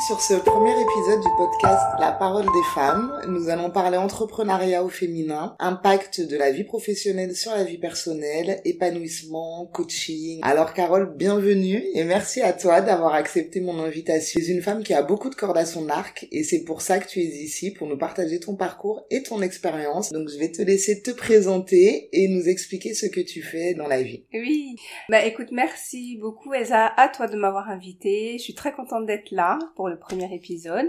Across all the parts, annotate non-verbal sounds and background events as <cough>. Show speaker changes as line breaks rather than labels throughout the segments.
sur ce premier épisode du podcast La parole des femmes. Nous allons parler entrepreneuriat au féminin, impact de la vie professionnelle sur la vie personnelle, épanouissement, coaching. Alors Carole, bienvenue et merci à toi d'avoir accepté mon invitation. Tu es une femme qui a beaucoup de cordes à son arc et c'est pour ça que tu es ici, pour nous partager ton parcours et ton expérience. Donc je vais te laisser te présenter et nous expliquer ce que tu fais dans la vie.
Oui, bah écoute, merci beaucoup Elsa, à toi de m'avoir invitée. Je suis très contente d'être là pour le premier épisode.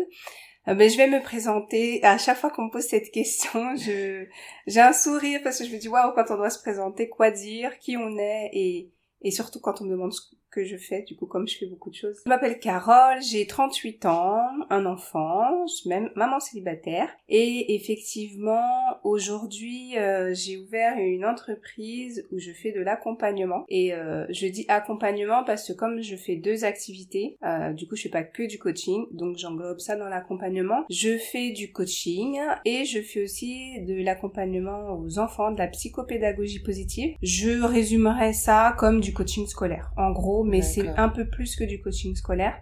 Euh, ben, je vais me présenter. À chaque fois qu'on me pose cette question, <laughs> je j'ai un sourire parce que je me dis waouh quand on doit se présenter, quoi dire, qui on est et et surtout quand on me demande que je fais, du coup, comme je fais beaucoup de choses. Je m'appelle Carole, j'ai 38 ans, un enfant, je suis même maman célibataire. Et effectivement, aujourd'hui, euh, j'ai ouvert une entreprise où je fais de l'accompagnement. Et euh, je dis accompagnement parce que comme je fais deux activités, euh, du coup, je fais pas que du coaching, donc j'englobe ça dans l'accompagnement. Je fais du coaching et je fais aussi de l'accompagnement aux enfants, de la psychopédagogie positive. Je résumerai ça comme du coaching scolaire. En gros, mais c'est un peu plus que du coaching scolaire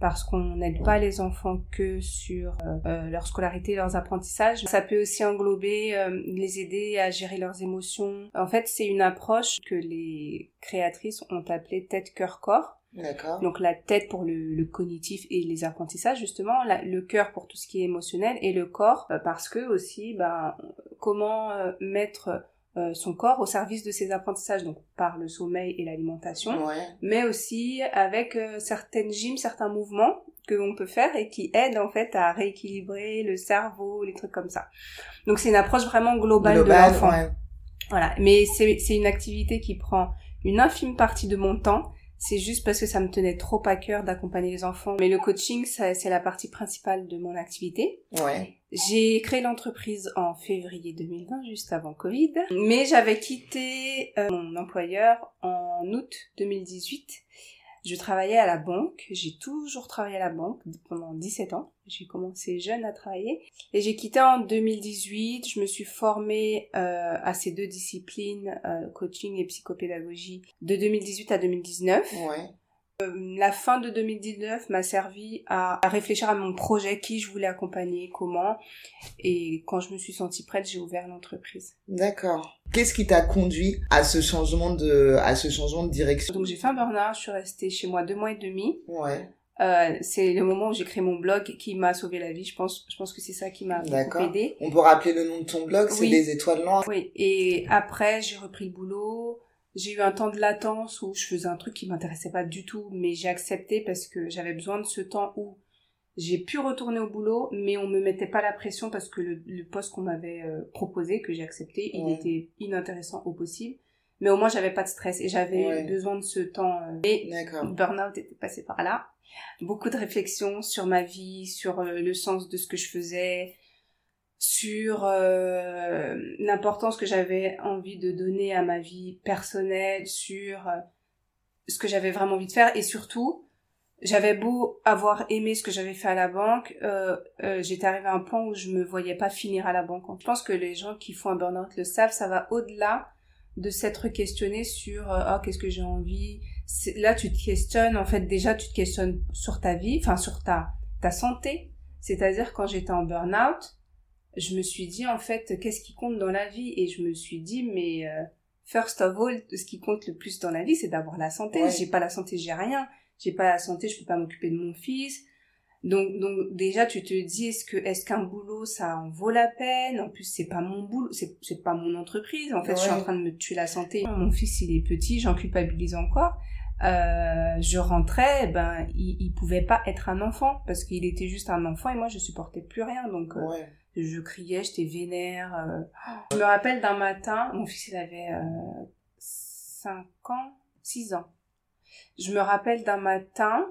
parce qu'on n'aide pas les enfants que sur euh, euh, leur scolarité, leurs apprentissages. Ça peut aussi englober euh, les aider à gérer leurs émotions. En fait, c'est une approche que les créatrices ont appelée tête cœur corps.
D'accord.
Donc la tête pour le, cognitif et les apprentissages justement, le cœur pour tout ce qui est émotionnel et le corps parce que aussi ben comment mettre euh, son corps au service de ses apprentissages, donc par le sommeil et l'alimentation, mais aussi avec euh, certaines gyms, certains mouvements que l'on peut faire et qui aident en fait à rééquilibrer le cerveau, les trucs comme ça. Donc c'est une approche vraiment globale, de l'enfant. Voilà, mais c'est une activité qui prend une infime partie de mon temps c'est juste parce que ça me tenait trop à cœur d'accompagner les enfants. Mais le coaching, c'est la partie principale de mon activité.
Ouais.
J'ai créé l'entreprise en février 2020, juste avant Covid. Mais j'avais quitté euh, mon employeur en août 2018 je travaillais à la banque, j'ai toujours travaillé à la banque pendant 17 ans. J'ai commencé jeune à travailler et j'ai quitté en 2018. Je me suis formée euh, à ces deux disciplines, euh, coaching et psychopédagogie, de 2018 à 2019.
Ouais.
Euh, la fin de 2019 m'a servi à, réfléchir à mon projet, qui je voulais accompagner, comment. Et quand je me suis sentie prête, j'ai ouvert l'entreprise.
D'accord. Qu'est-ce qui t'a conduit à ce changement de, à ce changement de direction?
Donc j'ai fait un burn-out, je suis restée chez moi deux mois et demi.
Ouais.
Euh, c'est le moment où j'ai créé mon blog qui m'a sauvé la vie. Je pense, je pense que c'est ça qui m'a aidé.
On peut rappeler le nom de ton blog, c'est Les Étoiles Noires.
Oui. Et après, j'ai repris le boulot. J'ai eu un temps de latence où je faisais un truc qui m'intéressait pas du tout, mais j'ai accepté parce que j'avais besoin de ce temps où j'ai pu retourner au boulot, mais on me mettait pas la pression parce que le, poste qu'on m'avait euh, proposé, que j'ai accepté, il était inintéressant au possible. Mais au moins, j'avais pas de stress et j'avais besoin de ce temps. Euh, et burn-out était passé par là. Beaucoup de réflexions sur ma vie, sur euh, le sens de ce que je faisais, sur euh, l'importance que j'avais envie de donner à ma vie personnelle, sur euh, ce que j'avais vraiment envie de faire et surtout j'avais beau avoir aimé ce que j'avais fait à la banque, j'étais arrivée à un point où je me voyais pas finir à la banque. Je pense que les gens qui font un burn-out le savent, ça va au-delà de s'être questionné sur oh qu'est-ce que j'ai envie? Là tu te questionnes en fait déjà tu te questionnes sur ta vie, enfin sur ta ta santé. C'est-à-dire quand j'étais en burn-out, je me suis dit en fait qu'est-ce qui compte dans la vie? Et je me suis dit mais euh, first of all ce qui compte le plus dans la vie c'est d'avoir la santé. J'ai pas la santé j'ai rien. J'ai pas la santé je peux pas m'occuper de mon fils. Donc donc déjà tu te dis est-ce que est-ce qu'un boulot ça en vaut la peine? En plus c'est pas mon boulot c'est c'est pas mon entreprise. En fait je suis en train de me tuer la santé. Mon fils il est petit j'en culpabilise encore euh, je rentrais, ben il, il pouvait pas être un enfant parce qu'il était juste un enfant et moi je supportais plus rien donc euh, je criais, j'étais vénère. Euh. Je me rappelle d'un matin, mon fils il avait euh, 5 ans, 6 ans. Je me rappelle d'un matin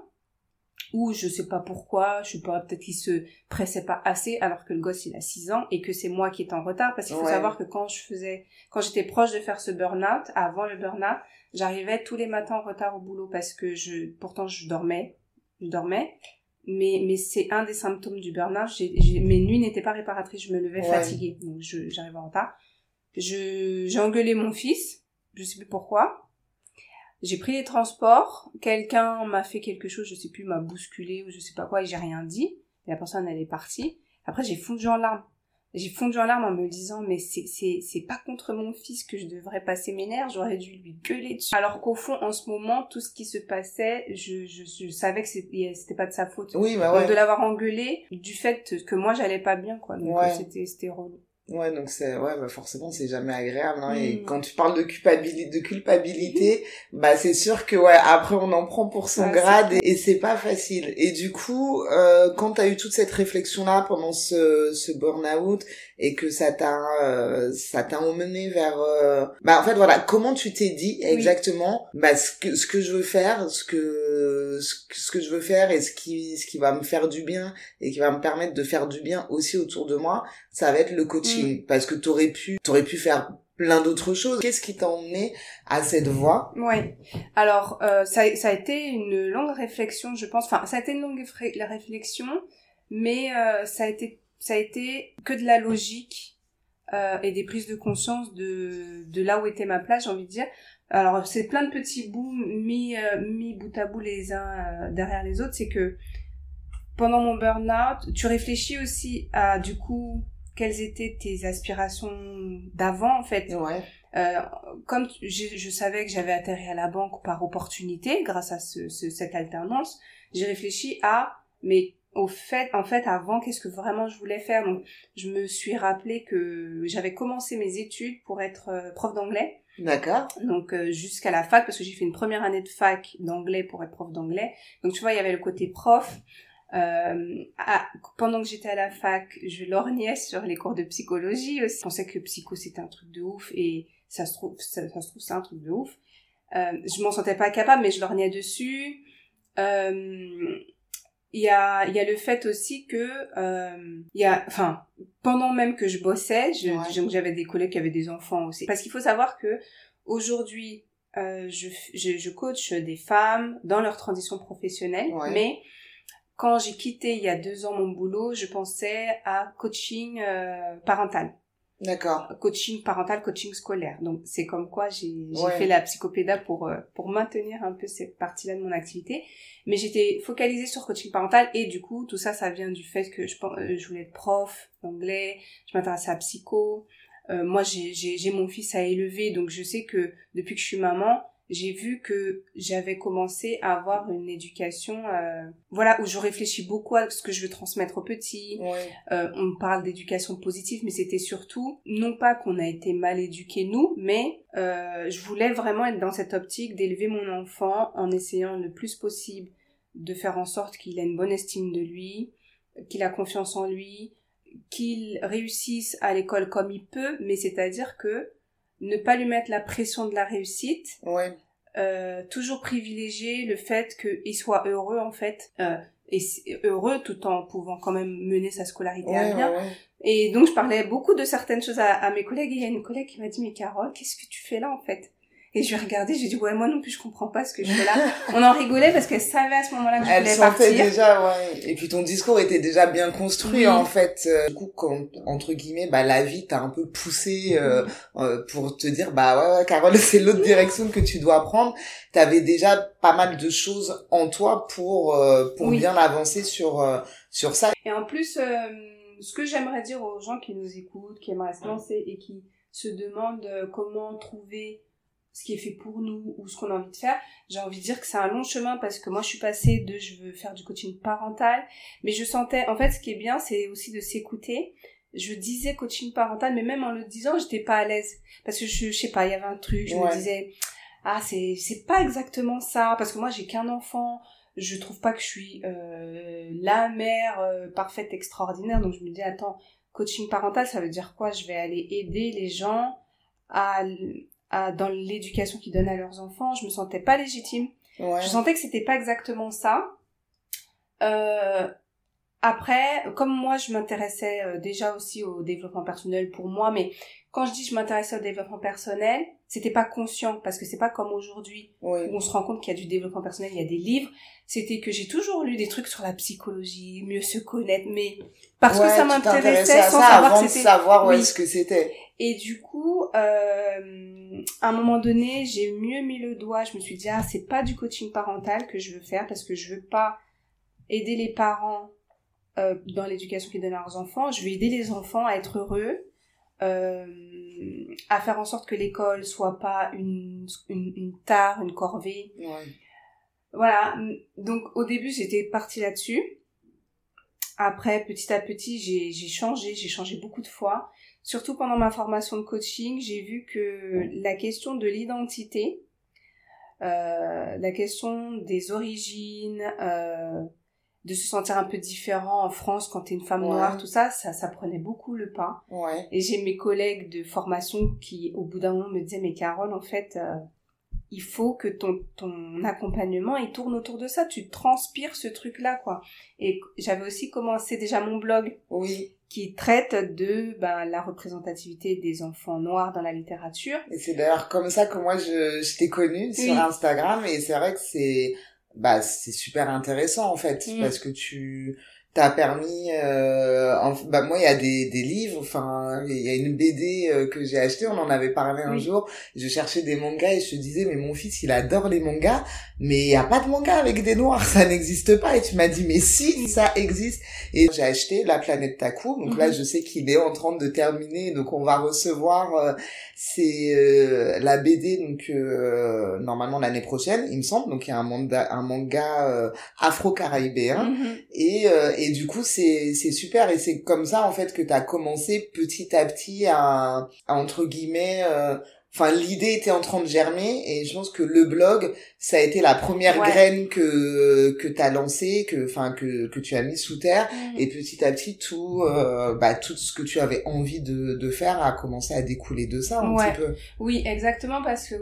où je sais pas pourquoi, je sais pas, peut-être qu'il se pressait pas assez alors que le gosse il a 6 ans et que c'est moi qui étais en retard parce qu'il faut savoir que quand je faisais, quand j'étais proche de faire ce burn-out, avant le burn-out, j'arrivais tous les matins en retard au boulot parce que je, pourtant je dormais, je dormais mais mais c'est un des symptômes du burn-out. mes nuits n'étaient pas réparatrices, je me levais fatiguée, donc j'arrivais en retard. Je j'ai engueulé mon fils, je sais plus pourquoi. J'ai pris les transports, quelqu'un m'a fait quelque chose, je sais plus, m'a bousculé ou je sais pas quoi, et j'ai rien dit. Et la personne, elle est partie. Après, j'ai fondu en larmes. J'ai fondu en larmes en me disant, mais c'est, c'est, c'est pas contre mon fils que je devrais passer mes nerfs, j'aurais dû lui gueuler dessus. Alors qu'au fond, en ce moment, tout ce qui se passait, je, je, je savais que c'était, c'était pas de sa faute.
Oui, bah ouais.
Donc de l'avoir engueulé, du fait que moi j'allais pas bien, quoi. Donc
Ouais.
c'était, c'était relou.
Ouais, donc c'est ouais, bah forcément c'est jamais agréable. Hein, Et
Mm.
quand tu parles de culpabilité, de culpabilité, bah c'est sûr que ouais, après on en prend pour son
c'est
grade et, et c'est pas facile. Et du coup, euh, quand t'as eu toute cette réflexion là pendant ce ce burn-out et que ça t'a euh, ça t'a emmené vers euh, bah en fait voilà comment tu t'es dit exactement bah ce que ce que je veux faire ce que, ce que je veux faire et ce qui ce qui va me faire du bien et qui va me permettre de faire du bien aussi autour de moi ça va être le coaching parce que t'aurais pu t'aurais pu faire plein d'autres choses qu'est-ce qui t'a emmené à cette voie?
Ouais. Alors, euh, ça, a- ça a été une longue réflexion, je pense. Enfin, ça a été une longue la réflexion, mais euh, ça a été ça a été que de la logique euh, et des prises de conscience de de là où était ma place, j'ai envie de dire. Alors, c'est plein de petits bouts mis mis bout à bout les uns derrière les autres. C'est que pendant mon burn-out, tu réfléchis aussi à du coup quelles étaient tes aspirations d'avant en fait?
ouais.
Euh, comme je savais que j'avais atterri à la banque par opportunité grâce à ce, ce- cette alternance, j'ai réfléchi à mais au fait en fait avant qu'est-ce que vraiment je voulais faire? Donc je me suis rappelé que j'avais commencé mes études pour être euh, prof d'anglais.
D'accord.
Donc euh, jusqu'à la fac parce que j'ai fait une première année de fac d'anglais pour être prof d'anglais. Donc tu vois il y avait le côté prof euh, à- pendant que j'étais à la fac je lorgnais sur les cours de psychologie aussi je pensais que psycho c'était un truc de ouf et ça se trouve ça, ça se trouve c'est un truc de ouf euh, je m'en sentais pas capable mais je lorgnais dessus euh, il y a il y a le fait aussi que euh, il y a enfin pendant même que je bossais je-
Ouais.
je- j'avais des collègues qui avaient des enfants aussi parce qu'il faut savoir que aujourd'hui euh, je, je je coach des femmes dans leur transition professionnelle
Ouais.
mais quand j'ai quitté il y a deux ans mon boulot je pensais à coaching euh, parental
d'accord
coaching parental, coaching scolaire. Donc c'est comme quoi j'ai
Ouais.
fait la psychopéda pour euh, pour maintenir un peu cette partie-là de mon activité, mais j'étais focalisée sur coaching parental et du coup tout ça ça vient du fait que je euh, je voulais être prof d'anglais, je m'intéressais à psycho. Euh, moi j'ai j'ai j'ai mon fils à élever donc je sais que depuis que je suis maman, j'ai vu que j'avais commencé à avoir une éducation euh, voilà où je réfléchis beaucoup à ce que je veux transmettre aux petits,
ouais.
Euh, on parle d'éducation positive, mais c'était surtout non pas qu'on a été mal éduqués nous, mais euh, je voulais vraiment être dans cette optique d'élever mon enfant en essayant le plus possible de faire en sorte qu'il ait une bonne estime de lui, qu'il a confiance en lui, qu'il réussisse à l'école comme il peut, mais c'est-à-dire que ne pas lui mettre la pression de la réussite,
ouais
euh, toujours privilégier le fait qu'il soit heureux en fait. Euh, et heureux tout en pouvant quand même mener sa scolarité à bien.
ouais, ouais.
et donc je parlais beaucoup de certaines choses à, à mes collègues. Et il y a une collègue qui m'a dit mais Carole qu'est-ce que tu fais là en fait? Et je lui ai regardé j'ai dit ouais moi non plus je comprends pas ce que je fais là <laughs> on en rigolait parce qu'elle savait à ce moment-là que je
Elle
voulais
sentait
partir
déjà, ouais. Et puis ton discours était déjà bien construit, en fait. Euh, Du coup, quand, entre guillemets, bah, la vie t'a un peu poussé euh, euh, pour te dire, bah ouais, ouais, Carole, <laughs> c'est l'autre direction que tu dois prendre. T'avais déjà pas mal de choses en toi pour euh, pour
Oui.
bien avancer sur euh, sur ça.
Et en plus, euh, ce que j'aimerais dire aux gens qui nous écoutent, qui aimeraient se lancer et qui se demandent comment trouver ce qui est fait pour nous ou ce qu'on a envie de faire, j'ai envie de dire que c'est un long chemin parce que moi je suis passée de je veux faire du coaching parental, mais je sentais, en fait ce qui est bien c'est aussi de s'écouter. Je disais coaching parental, mais même en le disant, j'étais pas à l'aise. Parce que je, je sais pas, il y avait un truc, je
Ouais.
me disais, ah c'est c'est pas exactement ça parce que moi j'ai qu'un enfant je trouve pas que je suis euh, la mère euh, parfaite extraordinaire donc je me dis attends coaching parental ça veut dire quoi? Je vais aller aider les gens à, à dans l'éducation qu'ils donnent à leurs enfants je me sentais pas légitime
Ouais.
je sentais que c'était pas exactement ça euh, après, comme moi, je m'intéressais euh, déjà aussi au développement personnel pour moi, mais quand je dis je m'intéressais au développement personnel, c'était pas conscient parce que c'est pas comme aujourd'hui
Oui.
où on se rend compte qu'il y a du développement personnel, il y a des livres. C'était que j'ai toujours lu des trucs sur la psychologie, mieux se connaître, mais parce
Ouais,
que ça m'intéressait sans
ça
savoir
avant
que
de
c'était.
savoir où
Oui.
est-ce que c'était.
Et du coup, euh, à un moment donné, j'ai mieux mis le doigt. Je me suis dit, ah, c'est pas du coaching parental que je veux faire parce que je veux pas aider les parents euh, dans l'éducation qu'ils donnent à leurs enfants. Je veux aider les enfants à être heureux, euh, à faire en sorte que l'école soit pas une, une, une tare, une corvée.
Ouais.
Voilà. Donc, au début, j'étais partie là-dessus. Après, petit à petit, j'ai j'ai changé, j'ai changé beaucoup de fois. Surtout pendant ma formation de coaching, j'ai vu que la question de l'identité, euh, la question des origines, euh, de se sentir un peu différent en France quand t'es une femme
Ouais.
noire, tout ça, ça, ça prenait beaucoup le pas.
Ouais.
Et j'ai mes collègues de formation qui, au bout d'un moment, me disaient, mais Carole, en fait, euh, il faut que ton, ton accompagnement, il tourne autour de ça. Tu transpires ce truc-là, quoi. Et j'avais aussi commencé déjà mon blog
Oui.
qui traite de ben, la représentativité des enfants noirs dans la littérature.
Et c'est d'ailleurs comme ça que moi je, je t'ai connue sur
Oui.
Instagram et c'est vrai que c'est bah c'est super intéressant en fait
Mm.
parce que tu t'as permis euh, en- bah moi il y a des des livres enfin il y a une BD euh, que j'ai acheté on en avait parlé un
Oui.
jour. Je cherchais des mangas et je disais mais mon fils il adore les mangas mais il y a pas de manga avec des noirs <laughs> ça n'existe pas. Et tu m'as dit mais si ça existe. Et j'ai acheté La planète Taku. Donc là
Mhm.
je sais qu'il est en train de terminer. Donc on va recevoir euh, c'est euh, la BD donc euh, normalement l'année prochaine il me semble. Donc il y a un manga un manga euh, afro-caribéen.
Mhm.
et euh, et du coup c'est c'est super et c'est comme ça en fait que tu as commencé petit à petit à, à, entre guillemets euh, enfin l'idée était en train de germer et je pense que le blog ça a été la première
Ouais.
graine que que tu as lancé que enfin que que tu as mis sous terre
Mhm.
et petit à petit tout euh, bah tout ce que tu avais envie de de faire a commencé à découler de ça un
Ouais.
petit peu
Oui, exactement, parce que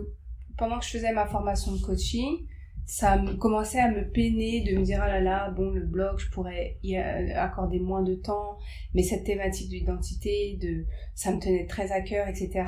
pendant que je faisais ma formation de coaching, ça me commençait à me peiner de me dire, ah là là, bon, le blog, je pourrais y euh, accorder moins de temps, mais cette thématique d'identité, de, ça me tenait très à cœur, etc.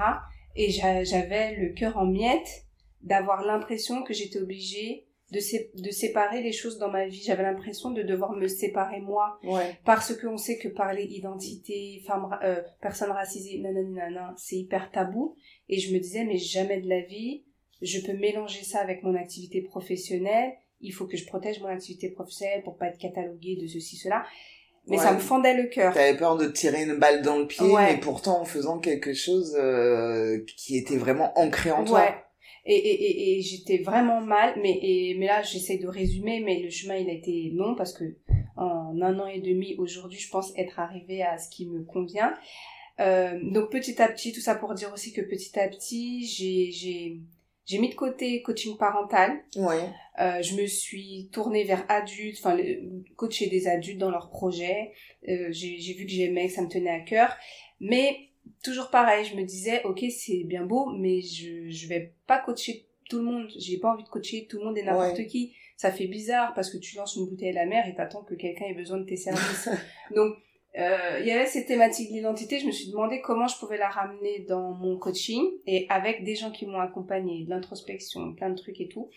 Et j'a- j'avais le cœur en miettes d'avoir l'impression que j'étais obligée de, sé- de séparer les choses dans ma vie. J'avais l'impression de devoir me séparer moi
ouais
parce qu'on sait que parler identité, femme, ra- euh, personne racisée, nanana, c'est hyper tabou. Et je me disais, mais jamais de la vie, je peux mélanger ça avec mon activité professionnelle. Il faut que je protège mon activité professionnelle pour pas être cataloguée de ceci, cela. Mais
Ouais.
ça me fendait le cœur.
T'avais peur de tirer une balle dans le pied,
Ouais.
mais pourtant en faisant quelque chose euh, qui était vraiment ancré en toi.
Ouais. Et, et, et, et j'étais vraiment mal, mais, et, mais là j'essaie de résumer, mais le chemin il a été long parce que en un an et demi aujourd'hui je pense être arrivée à ce qui me convient. Euh, donc petit à petit, tout ça pour dire aussi que petit à petit j'ai j'ai mis de côté coaching parental.
Ouais.
Euh, je me suis tournée vers adultes, enfin coacher des adultes dans leurs projets. Euh, j'ai j'ai vu que j'aimais, que ça me tenait à cœur, mais toujours pareil, je me disais ok c'est bien beau, mais je je vais pas coacher tout le monde. J'ai pas envie de coacher tout le monde et n'importe
Ouais.
qui. Ça fait bizarre parce que tu lances une bouteille à la mer et t'attends que quelqu'un ait besoin de tes services. <laughs> Donc euh, il y avait cette thématique de l'identité, je me suis demandé comment je pouvais la ramener dans mon coaching et avec des gens qui m'ont accompagné, de l'introspection, plein de trucs et tout.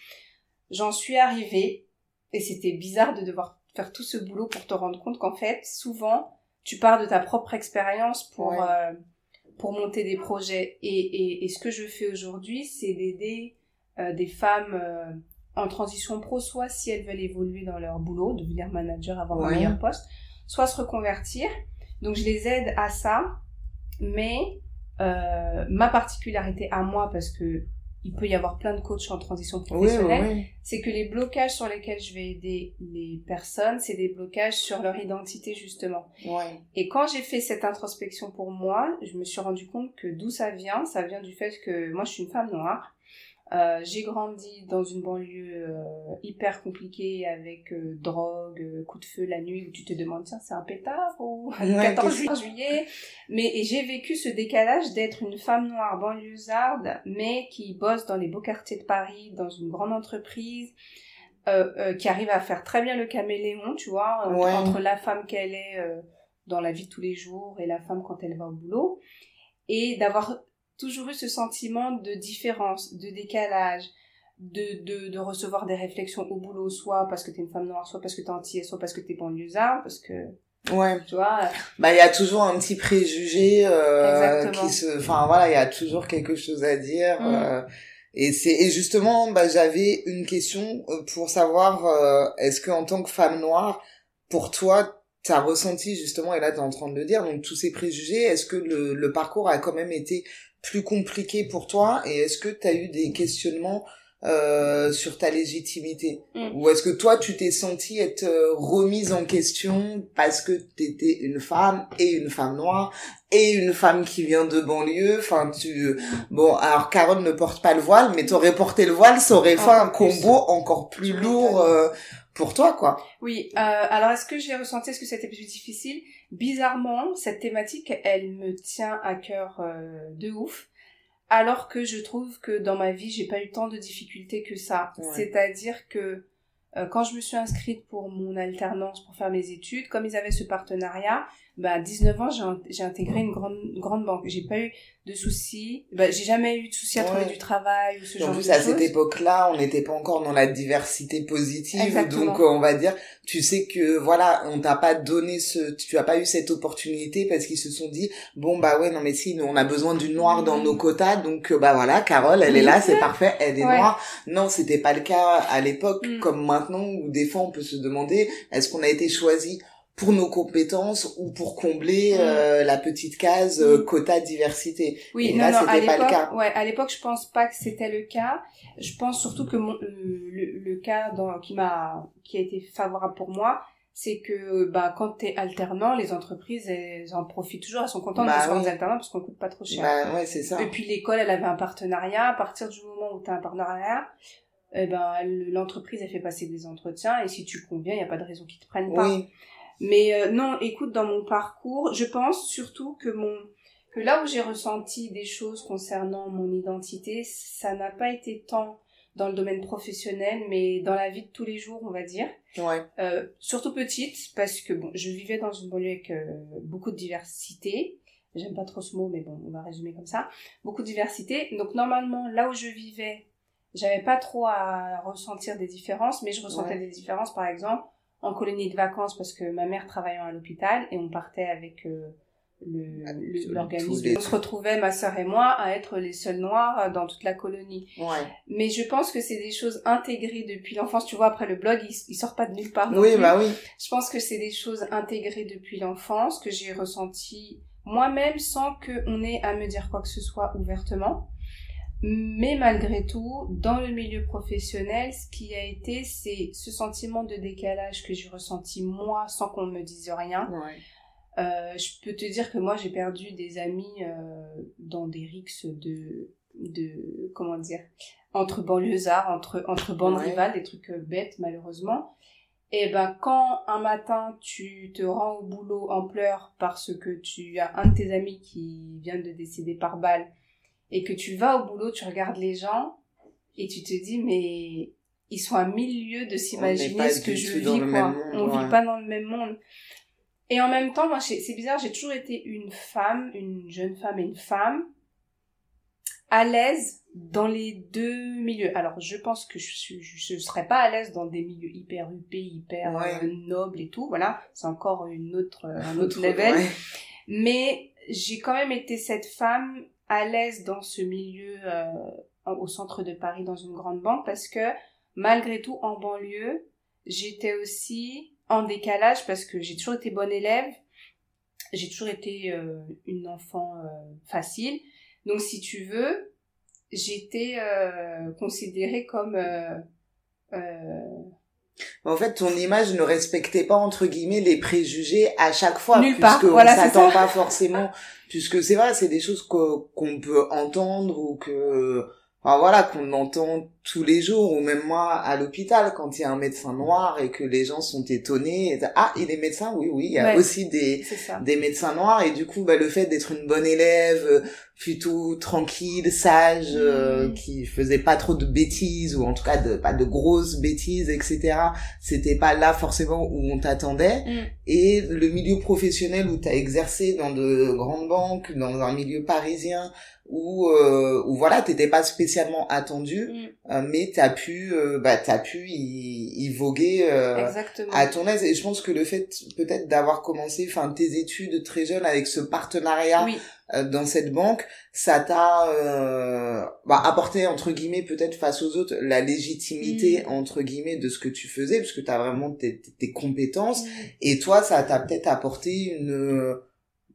J'en suis arrivée et c'était bizarre de devoir faire tout ce boulot pour te rendre compte qu'en fait, souvent, tu pars de ta propre expérience pour
Ouais.
euh, pour monter des projets. Et, et, et ce que je fais aujourd'hui, c'est d'aider euh, des femmes en transition pro, soit si elles veulent évoluer dans leur boulot, devenir manager, avoir un meilleur poste, soit se reconvertir. Donc je les aide à ça, mais euh, ma particularité à moi, parce que il peut y avoir plein de coachs en transition professionnelle,
oui, oui.
c'est que les blocages sur lesquels je vais aider les personnes, c'est des blocages sur leur identité justement. Et quand j'ai fait cette introspection pour moi, je me suis rendu compte que d'où ça vient, ça vient du fait que moi je suis une femme noire. Euh, j'ai grandi dans une banlieue euh, hyper compliquée avec euh, drogue, coup de feu la nuit où tu te demandes tiens c'est un pétard ou <laughs>
Ouais,
14
qu'est-ce-
ju- juillet. Mais j'ai vécu ce décalage d'être une femme noire banlieusarde mais qui bosse dans les beaux quartiers de Paris dans une grande entreprise. qui arrive à faire très bien le caméléon, tu vois, entre,
Ouais.
entre la femme qu'elle est dans la vie de tous les jours et la femme quand elle va au boulot, et d'avoir toujours eu ce sentiment de différence, de décalage, de, de, de recevoir des réflexions au boulot, soit parce que t'es une femme noire, soit parce que t'es entière, soit parce que t'es banlieusard, parce que
Ouais.
Tu vois
Bah, il y a toujours un petit préjugé euh, qui se... Enfin, voilà, il y a toujours quelque chose à dire.
Mm.
euh, et c'est et justement, bah, j'avais une question euh, pour savoir euh, est-ce que en tant que femme noire, pour toi, t'as ressenti justement, et là t'es en train de le dire, donc tous ces préjugés, est-ce que le, le parcours a quand même été plus compliqué pour toi et est-ce que t'as eu des questionnements euh, sur ta légitimité
Mm.
ou est-ce que toi tu t'es senti être euh, remise en question parce que t'étais une femme et une femme noire et une femme qui vient de banlieue? Enfin tu bon alors Carole ne porte pas le voile mais t'aurais porté le voile ça aurait fait un combo encore plus
Tu
lourd euh, pour toi quoi.
Oui, euh, alors est-ce que j'ai ressenti, est-ce que c'était plus difficile? Bizarrement, cette thématique, elle me tient à cœur euh, de ouf, alors que je trouve que dans ma vie, j'ai pas eu tant de difficultés que ça.
Ouais.
C'est-à-dire que euh, quand je me suis inscrite pour mon alternance, pour faire mes études, comme ils avaient ce partenariat, bah, à 19 ans, j'ai in- j'ai intégré une grande, grande banque. J'ai pas eu de soucis, bah, j'ai jamais eu de soucis à trouver
Ouais.
du travail ou ce
en
genre
plus
de
à
choses.
cette époque-là on n'était pas encore dans la diversité positive
Exactement.
donc euh, on va dire tu sais que voilà on t'a pas donné ce tu as pas eu cette opportunité parce qu'ils se sont dit bon bah ouais non mais si nous on a besoin d'une noire dans nos quotas donc euh, bah voilà Carole elle est là c'est parfait elle est
Ouais.
noire non c'était pas le cas à l'époque
Mm.
comme maintenant où des fois on peut se demander est-ce qu'on a été choisi pour nos compétences ou pour combler
Mm.
euh, la petite case euh, quota diversité
Oui,
Et
non,
là,
non, à
c'était pas le cas.
ouais, à l'époque, je pense pas que c'était le cas. Je pense surtout que mon, le, le cas dans, qui m'a, qui a été favorable pour moi, c'est que, bah, quand t'es alternant, les entreprises, elles en profitent toujours, elles sont contentes
Bah
de
oui.
alternants parce qu'on coûte pas trop cher.
bah ouais c'est ça
Et puis l'école, elle avait un partenariat. À partir du moment où tu as un partenariat, eh ben, l'entreprise, elle fait passer des entretiens et si tu conviens, il n'y a pas de raison qu'ils te prennent pas.
oui
Mais euh, non, écoute, dans mon parcours, je pense surtout que mon que là où j'ai ressenti des choses concernant mon identité, ça n'a pas été tant dans le domaine professionnel, mais dans la vie de tous les jours, on va dire.
ouais
Euh, surtout petite, parce que bon, je vivais dans une banlieue avec euh, beaucoup de diversité. J'aime pas trop ce mot, mais bon, on va résumer comme ça. Beaucoup de diversité. Donc normalement, là où je vivais, j'avais pas trop à ressentir des différences, mais je ressentais
Ouais.
des différences, par exemple, en colonie de vacances, parce que ma mère travaillant à l'hôpital, et on partait avec euh, le-
Ah,
le- l'organisme.
les-
On se retrouvait, ma sœur et moi, à être les seuls noirs euh, dans toute la colonie.
ouais
Mais je pense que c'est des choses intégrées depuis l'enfance. Tu vois, après le blog, il, il sort pas de nulle part. non
oui
plus.
bah oui
Je pense que c'est des choses intégrées depuis l'enfance, que j'ai ressenties moi-même sans qu'on ait à me dire quoi que ce soit ouvertement. Mais malgré tout, dans le milieu professionnel, ce qui a été, c'est ce sentiment de décalage que j'ai ressenti moi sans qu'on me dise rien.
ouais
Euh, je peux te dire que moi j'ai perdu des amis euh, dans des rixes de de comment dire entre banlieusards entre entre bandes
Ouais.
rivales des trucs euh, bêtes malheureusement et ben quand un matin tu te rends au boulot en pleurs parce que tu as un de tes amis qui vient de décéder par balle et que tu vas au boulot tu regardes les gens et tu te dis mais ils sont à mille lieues de s'imaginer ce que je vis quoi
monde,
on
ouais.
vit pas dans le même monde et en même temps, moi, c'est bizarre, j'ai toujours été une femme, une jeune femme et une femme, à l'aise dans les deux milieux. Alors, je pense que je suis, je ne serais pas à l'aise dans des milieux hyper huppés, hyper
Ouais.
euh, nobles et tout. Voilà, c'est encore une autre, euh, un <laughs> autre level.
Ouais.
Mais j'ai quand même été cette femme à l'aise dans ce milieu euh, au centre de Paris dans une grande banque parce que malgré tout en banlieue, j'étais aussi en décalage parce que j'ai toujours été bonne élève, j'ai toujours été euh, une enfant euh, facile. Donc si tu veux, j'étais euh, considérée comme euh, euh,
En fait, ton image ne respectait pas entre guillemets les préjugés à chaque fois,
Nulle
puisque
part,
on
voilà, c'est
s'attend pas forcément, puisque c'est vrai, c'est des choses qu'o- qu'on peut entendre ou que, enfin voilà, qu'on entend tous les jours, ou même moi à l'hôpital quand il y a un médecin noir et que les gens sont étonnés, et, ah il est médecin, oui oui, il y a
Ouais.
aussi des des médecins noirs et du coup bah le fait d'être une bonne élève euh, plutôt tranquille sage euh,
Mhm.
qui faisait pas trop de bêtises ou en tout cas de pas de grosses bêtises etc c'était pas là forcément où on t'attendait
Mm.
et le milieu professionnel où t'as exercé dans de grandes banques dans un milieu parisien où euh, où voilà t'étais pas spécialement attendu
Mm.
euh, mais t'as pu, euh, bah t'as pu y, y voguer euh, à ton aise. Et je pense que le fait peut-être d'avoir commencé, enfin tes études très jeune avec ce partenariat
Oui,
euh, dans cette banque, ça t'a euh, bah, apporté entre guillemets peut-être face aux autres la légitimité
Mm.
entre guillemets de ce que tu faisais, parce que t'as vraiment tes, tes- compétences.
Mm.
Et toi, ça t'a peut-être apporté une, euh,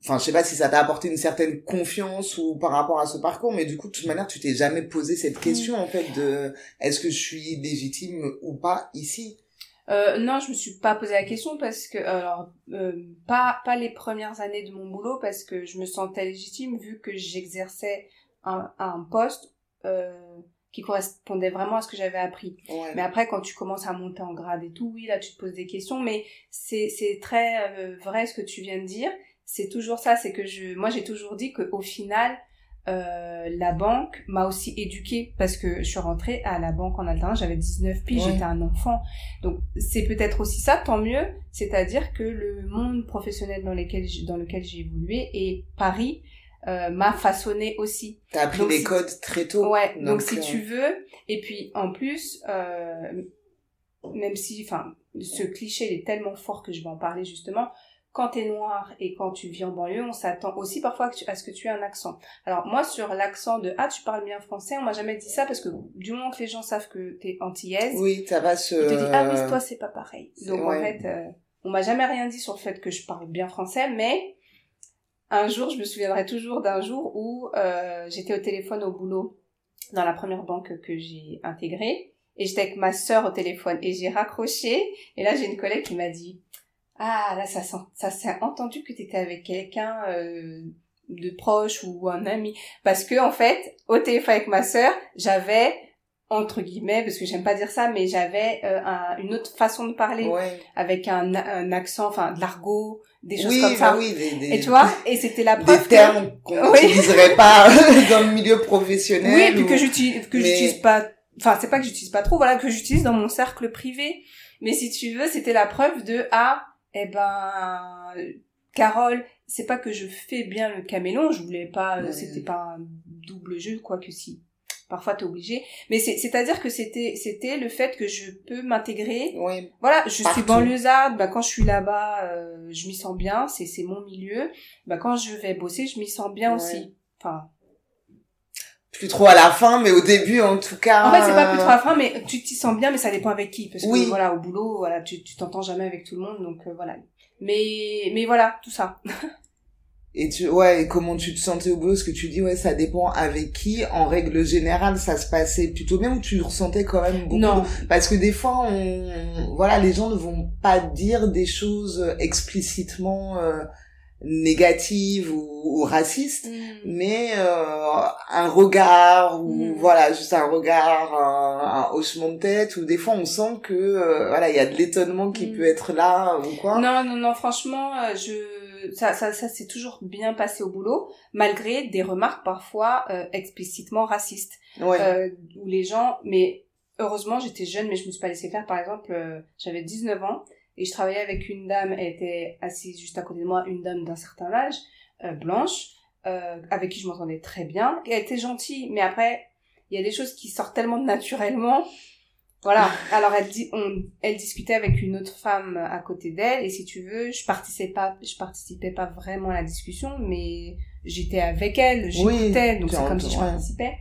enfin, je sais pas si ça t'a apporté une certaine confiance ou par rapport à ce parcours, mais du coup, de toute manière, tu t'es jamais posé cette question, en fait, de est-ce que je suis légitime ou pas ici?
Euh, non, je me suis pas posé la question parce que alors euh, pas pas les premières années de mon boulot parce que je me sentais légitime vu que j'exerçais un, un poste euh, qui correspondait vraiment à ce que j'avais appris.
Ouais.
Mais après, quand tu commences à monter en grade et tout, oui, là, tu te poses des questions, mais c'est c'est très euh, vrai ce que tu viens de dire. C'est toujours ça, c'est que je, moi, j'ai toujours dit que au final, euh, la banque m'a aussi éduquée parce que je suis rentrée à la banque en alternance, j'avais 19 piges,
Ouais.
j'étais un enfant. Donc, c'est peut-être aussi ça, tant mieux. C'est-à-dire que le monde professionnel dans lequel j'ai- dans lequel j'ai évolué et Paris euh, m'a façonné aussi.
T'as appris
Donc,
les
si-
codes très tôt.
Ouais, donc, si
euh,
tu veux, et puis en plus, euh, même si, enfin, ce cliché il est tellement fort que je vais en parler justement, quand t'es noir et quand tu vis en banlieue, on s'attend aussi parfois tu- à ce que tu aies un accent. Alors moi, sur l'accent de « Ah, tu parles bien français », on m'a jamais dit ça parce que du moment que les gens savent que t'es antillaise,
Oui, ça va se...
ils te disent « Ah oui, toi, c'est pas pareil ». Donc en fait, euh, on m'a jamais rien dit sur le fait que je parle bien français, mais un jour, je me souviendrai toujours d'un jour où euh, j'étais au téléphone au boulot dans la première banque que j'ai intégrée et j'étais avec ma sœur au téléphone et j'ai raccroché et là j'ai une collègue qui m'a dit ah là ça sent ça s'est entendu que tu étais avec quelqu'un euh, de proche ou un ami parce que en fait au téléphone avec ma sœur j'avais entre guillemets parce que j'aime pas dire ça mais j'avais euh, un- une autre façon de parler
Ouais.
avec un, un accent enfin de l'argot des choses
oui,
comme ça
bah oui, des, des,
et tu vois <laughs> et c'était la preuve
des
que-
termes qu'on <laughs>
Oui.
n'utiliserait pas <laughs> dans le milieu professionnel.
Oui, et puis
ou-
que j'utilise, que
mais-
j'utilise pas, enfin, c'est pas que j'utilise pas trop, voilà, que j'utilise dans mon cercle privé. Mais si tu veux, c'était la preuve de, ah, eh ben, Carole, c'est pas que je fais bien le caméléon, je voulais pas, euh,
Ouais.
c'était pas un double jeu, quoi que si. Parfois t'es obligé. Mais c'est, c'est-à-dire que c'était, c'était le fait que je peux m'intégrer.
Ouais.
Voilà, je suis
Partout.
banlieusarde, bah, quand je suis là-bas, euh, je m'y sens bien, c'est, c'est mon milieu. Bah, quand je vais bosser, je m'y sens bien
Ouais.
aussi. Enfin,
Plus trop à la fin, mais au début, en tout cas.
En fait, c'est pas plus
euh,
trop à la fin, mais tu t'y sens bien, mais ça dépend avec qui. Parce que
Oui.
voilà, au boulot, voilà, tu tu t'entends jamais avec tout le monde, donc euh, voilà. Mais mais voilà, tout ça. <laughs>
Et tu, ouais, et comment tu te sentais au boulot, ce que tu dis, ouais, ça dépend avec qui. En règle générale, ça se passait plutôt bien ou tu ressentais quand même beaucoup?
Non.
de- Parce que des fois, on, voilà, les gens ne vont pas dire des choses explicitement euh, négatives ou, ou racistes, mais euh, un regard ou
Mm.
voilà, juste un regard, un, un hochement de tête, ou des fois on sent que euh, voilà, il y a de l'étonnement qui
Mm.
peut être là ou quoi.
Non, non, non, franchement, euh, je ça ça ça s'est toujours bien passé au boulot, malgré des remarques parfois euh, explicitement racistes.
Ouais.
euh, où les gens, mais heureusement j'étais jeune, mais je me suis pas laissé faire. Par exemple, euh, j'avais 19 ans et je travaillais avec une dame, elle était assise juste à côté de moi, une dame d'un certain âge, euh, blanche, euh, avec qui je m'entendais très bien. Et elle était gentille, mais après, il y a des choses qui sortent tellement naturellement. Voilà. <laughs> Alors elle dit, on, elle discutait avec une autre femme à côté d'elle, et si tu veux, je participais pas, je participais pas vraiment à la discussion, mais j'étais avec elle, j'écoutais, donc c'est comme si je participais.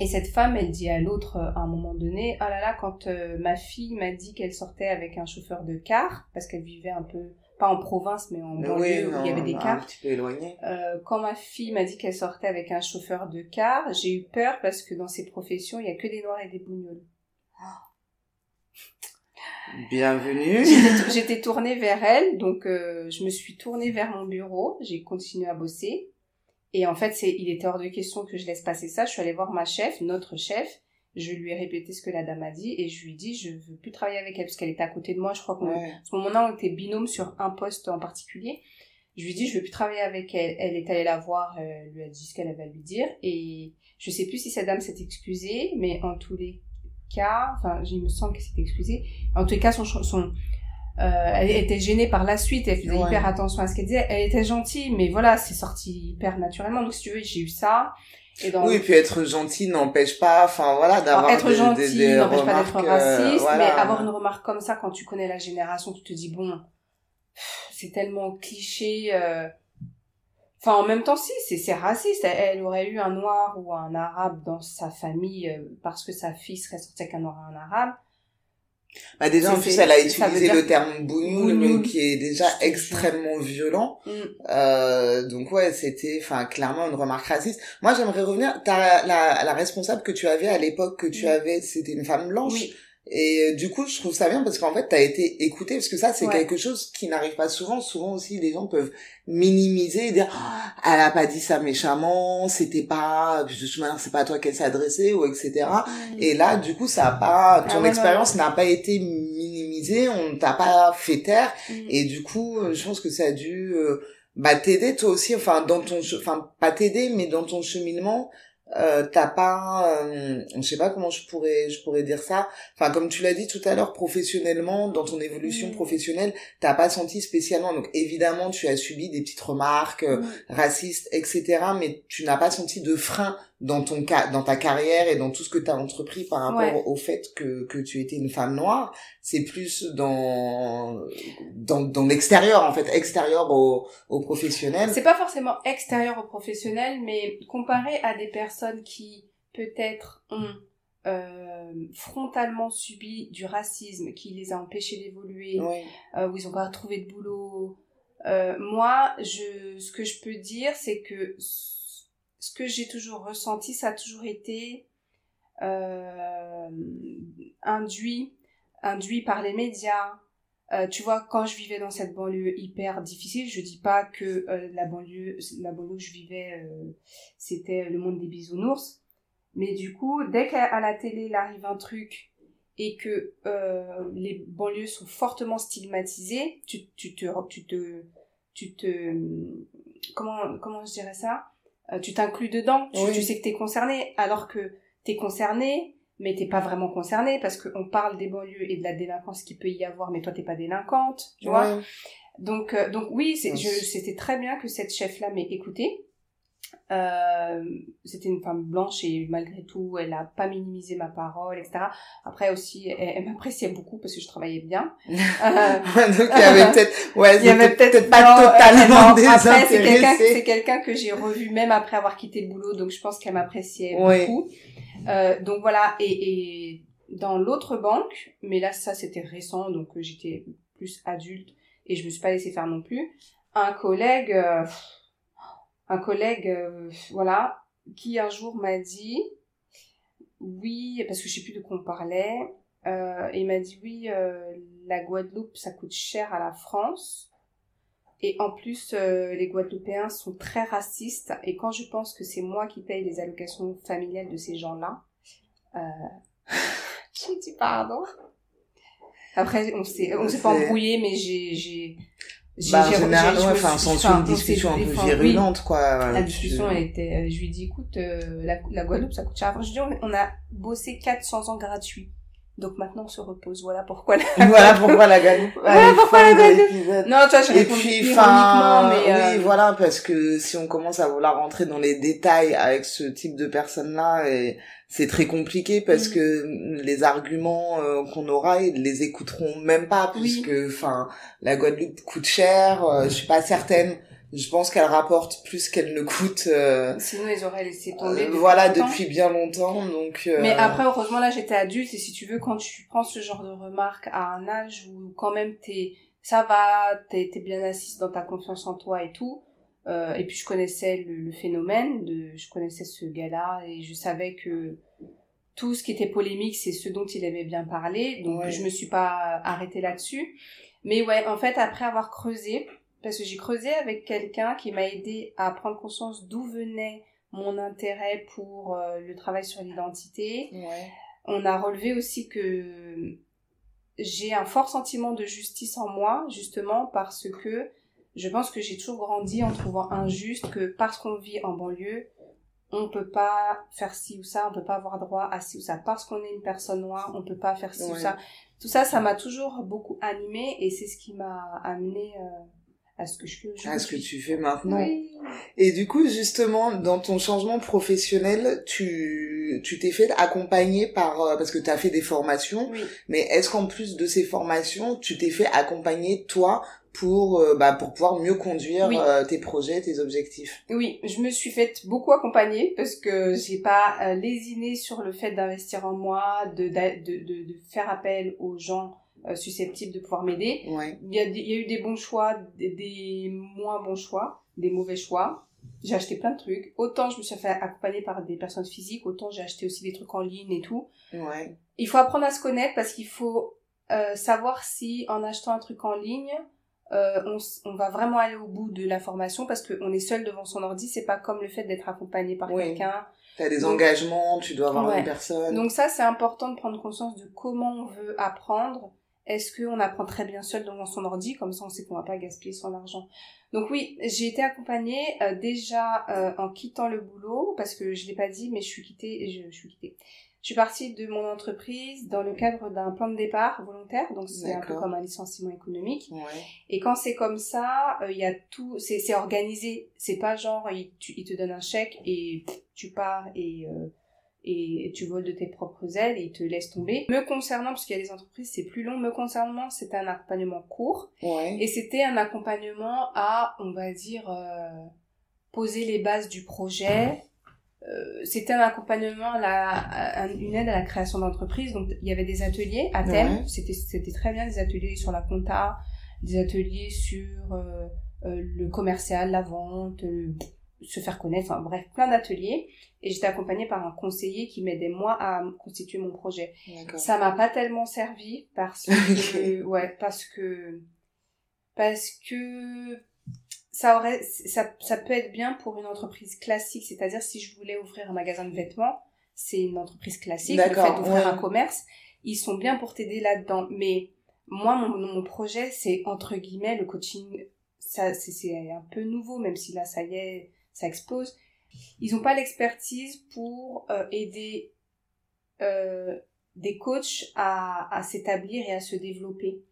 Et cette femme, elle dit à l'autre euh, à un moment donné, ah là là, quand euh, ma fille m'a dit qu'elle sortait avec un chauffeur de car, parce qu'elle vivait un peu, pas en province, mais en banlieue où il y avait des
un
cars,
petit peu éloigné.
euh, quand ma fille m'a dit qu'elle sortait avec un chauffeur de car, j'ai eu peur parce que dans ces professions, il y a que des noirs et des bougnoules.
Bienvenue.
J'étais- J'étais tournée vers elle, donc euh, je me suis tournée vers mon bureau, j'ai continué à bosser. Et en fait, c'est, il était hors de question que je laisse passer ça. Je suis allée voir ma chef, notre chef. Je lui ai répété ce que la dame a dit et je lui ai dit je veux plus travailler avec elle parce qu'elle était à côté de moi. Je crois qu'on
Ouais.
à ce moment-là, on était binôme sur un poste en particulier. Je lui ai dit, je veux plus travailler avec elle. Elle est allée la voir, elle lui a dit ce qu'elle avait à lui dire. Et je sais plus si cette dame s'est excusée, mais en tous les cas, enfin, il me semble qu'elle s'est excusée. En tous les cas, son, son, Euh, elle était gênée par la suite, elle faisait hyper attention à ce qu'elle disait. Elle était gentille, mais voilà, c'est sorti hyper naturellement. Donc si tu veux, j'ai eu ça.
Et donc... Oui, puis être gentil n'empêche pas, enfin voilà, d'avoir
être gentil n'empêche pas d'être raciste, mais avoir une remarque comme ça quand tu connais la génération, tu te dis bon, c'est tellement cliché. Euh... Enfin, en même temps, si, c'est raciste. Elle, aurait eu un noir ou un arabe dans sa famille euh, parce que sa fille serait sortie avec un noir et un arabe
bah déjà en plus elle a utilisé le terme bougnoul qui est déjà extrêmement violent. Mm. Euh, donc ouais, c'était enfin clairement une remarque raciste. Moi j'aimerais revenir t'as la, la responsable que tu avais à l'époque que tu mm. avais, c'était une femme blanche. Oui. Et euh, du coup, je trouve ça bien parce qu'en fait, t'as été écouté parce que ça, c'est quelque chose qui n'arrive pas souvent. Souvent aussi, les gens peuvent minimiser et dire ah, elle a pas dit ça méchamment, c'était pas, de toute manière, c'est pas à toi qu'elle s'est adressée ou etc. Et là, du coup, ça a pas, ton ah expérience n'a pas été minimisée, on t'a pas fait taire. Mm. Et du coup, euh, je pense que ça a dû euh, bah t'aider toi aussi, enfin dans ton, enfin pas t'aider, mais dans ton cheminement euh, t'as pas euh, je sais pas comment je pourrais je pourrais dire ça enfin comme tu l'as dit tout à l'heure professionnellement dans ton évolution mm. professionnelle t'as pas senti spécialement donc évidemment tu as subi des petites remarques euh, mm. racistes etc mais tu n'as pas senti de frein dans ton cas dans ta carrière et dans tout ce que tu as entrepris par rapport au fait que que tu étais une femme noire c'est plus dans dans dans l'extérieur en fait extérieur au au professionnel
c'est pas forcément extérieur au professionnel mais comparé à des personnes qui peut-être ont euh, frontalement subi du racisme qui les a empêchés d'évoluer, euh, où ils ont pas trouvé de boulot. Euh, moi, je, ce que je peux dire, c'est que ce que j'ai toujours ressenti, ça a toujours été euh, induit, induit par les médias. Euh, tu vois, quand je vivais dans cette banlieue hyper difficile, je dis pas que euh, la banlieue, la banlieue où je vivais, c'était le monde des bisounours. Mais du coup, dès qu'à la télé il arrive un truc et que les banlieues sont fortement stigmatisées, tu, tu te, tu te, tu te, comment, comment je dirais ça? Euh, tu t'inclus dedans, tu, sais que t'es concerné, alors que t'es concerné, mais t'es pas vraiment concerné parce qu'on parle des banlieues et de la délinquance qu'il peut y avoir, mais toi t'es pas délinquante, tu vois. Donc, euh, donc oui, c'était très bien que cette chef-là m'ait écouté. Euh, c'était une femme blanche et malgré tout, elle a pas minimisé ma parole, etc. Après aussi, elle, m'appréciait beaucoup parce que je travaillais bien. <laughs>
Euh, <laughs> Donc il y avait peut-être, ouais, il y avait peut-être pas totalement
non, Après, c'est quelqu'un, c'est quelqu'un que j'ai revu même après avoir quitté le boulot. Donc je pense qu'elle m'appréciait beaucoup. Euh, donc voilà. Et, et dans l'autre banque, mais là ça c'était récent, donc j'étais plus adulte et je me suis pas laissé faire non plus. Un collègue. Euh, un collègue, euh, voilà, qui un jour m'a dit, oui, parce que je sais plus de quoi on parlait, euh, il m'a dit oui, euh, la Guadeloupe, ça coûte cher à la France. Et en plus, euh, les Guadeloupéens sont très racistes. Et quand je pense que c'est moi qui paye les allocations familiales de ces gens-là, euh, <laughs> j'ai dit pardon. Après, on s'est, on s'est pas embrouillé, mais j'ai, j'ai,
bah, en général, ouais, enfin, sans une discussion un peu virulente, quoi.
La discussion, elle était, euh, je lui dis, écoute, euh, la, la Guadeloupe, ça coûte cher. je dis, on, a bossé 400 ans gratuit. Donc maintenant, on se repose. Voilà pourquoi la <laughs>
Voilà pourquoi la Guadeloupe.
voilà pourquoi la Guadeloupe. Non, toi, je Et puis, enfin,
mais, euh... oui, voilà, parce que si on commence à vouloir rentrer dans les détails avec ce type de personnes-là, c'est très compliqué parce mm. que les arguments euh, qu'on aura ils les écouteront même pas puisque enfin la Guadeloupe coûte cher euh, je suis pas certaine je pense qu'elle rapporte plus qu'elle ne coûte euh,
sinon ils auraient laissé tomber
voilà depuis bien longtemps donc
mais après heureusement là j'étais adulte et si tu veux quand tu prends ce genre de remarques à un âge où quand même t'es ça va t'es es bien assise dans ta confiance en toi et tout euh, et puis je connaissais le, phénomène, de, je connaissais ce gars-là et je savais que tout ce qui était polémique, c'est ce dont il aimait bien parler. Donc je me suis pas arrêtée là-dessus. Mais ouais, en fait, après avoir creusé, parce que j'ai creusé avec quelqu'un qui m'a aidé à prendre conscience d'où venait mon intérêt pour euh, le travail sur l'identité. Ouais. On a relevé aussi que j'ai un fort sentiment de justice en moi, justement parce que je pense que j'ai toujours grandi en trouvant injuste que parce qu'on vit en banlieue, on peut pas faire ci ou ça, on peut pas avoir droit à ci ou ça. Parce qu'on est une personne noire, on peut pas faire ci ou ça. Tout ça, ça m'a toujours beaucoup animé et c'est ce qui m'a amené à ce que je fais
À ce que tu fais maintenant. Et du coup, justement, dans ton changement professionnel, tu tu t'es fait accompagner par euh, parce que tu as fait des formations, mais est-ce qu'en plus de ces formations, tu t'es fait accompagner toi pour euh, bah, pour pouvoir mieux conduire euh, tes projets, tes objectifs?
Oui, je me suis fait beaucoup accompagner parce que j'ai pas lésiné sur le fait d'investir en moi, de, de, de, de faire appel aux gens susceptibles de pouvoir m'aider. Il, y a, il y a eu des bons choix, des, moins bons choix, des mauvais choix. J'ai acheté plein de trucs. Autant je me suis fait accompagner par des personnes physiques, autant j'ai acheté aussi des trucs en ligne et tout.
Ouais.
Il faut apprendre à se connaître parce qu'il faut euh, savoir si en achetant un truc en ligne, euh, on, on, va vraiment aller au bout de la formation parce qu'on est seul devant son ordi. C'est pas comme le fait d'être accompagné par quelqu'un.
Tu as des engagements, tu dois avoir une personne.
Donc ça, c'est important de prendre conscience de comment on veut apprendre est-ce qu'on apprend très bien seul devant son ordi Comme ça, on sait qu'on va pas gaspiller son argent. Donc oui, j'ai été accompagnée euh, déjà euh, en quittant le boulot, parce que je l'ai pas dit, mais je suis quittée, je, je suis quittée. Je suis partie de mon entreprise dans le cadre d'un plan de départ volontaire, donc c'est un peu comme un licenciement économique.
Ouais.
Et quand c'est comme ça, euh, il y a tout, c'est organisé. C'est pas genre il, il, te donne un chèque et tu pars et et tu voles de tes propres ailes et ils te laissent tomber. Me concernant, parce qu'il y a des entreprises, c'est plus long, me concernant, c'était un accompagnement court.
Ouais.
Et c'était un accompagnement à, on va dire, euh, poser les bases du projet. Euh, c'était un accompagnement à, la, une aide à la création d'entreprise. Donc, il y avait des ateliers à thème. C'était, c'était très bien, des ateliers sur la compta, des ateliers sur euh, le commercial, la vente, se faire connaître, enfin bref, plein d'ateliers. Et j'étais accompagnée par un conseiller qui m'aidait moi à constituer mon projet. Ça m'a pas tellement servi parce <laughs> que, ouais, parce que, parce que ça aurait, ça, ça peut être bien pour une entreprise classique. C'est-à-dire si je voulais ouvrir un magasin de vêtements, c'est une entreprise classique. Le fait d'ouvrir un commerce, ils sont bien pour t'aider là-dedans. Mais moi, mon, mon projet, c'est entre guillemets le coaching. Ça, c'est un peu nouveau, même si là, ça y est, ça explose. Ils n'ont pas l'expertise pour euh, aider euh, des coachs à, à s'établir et à se développer.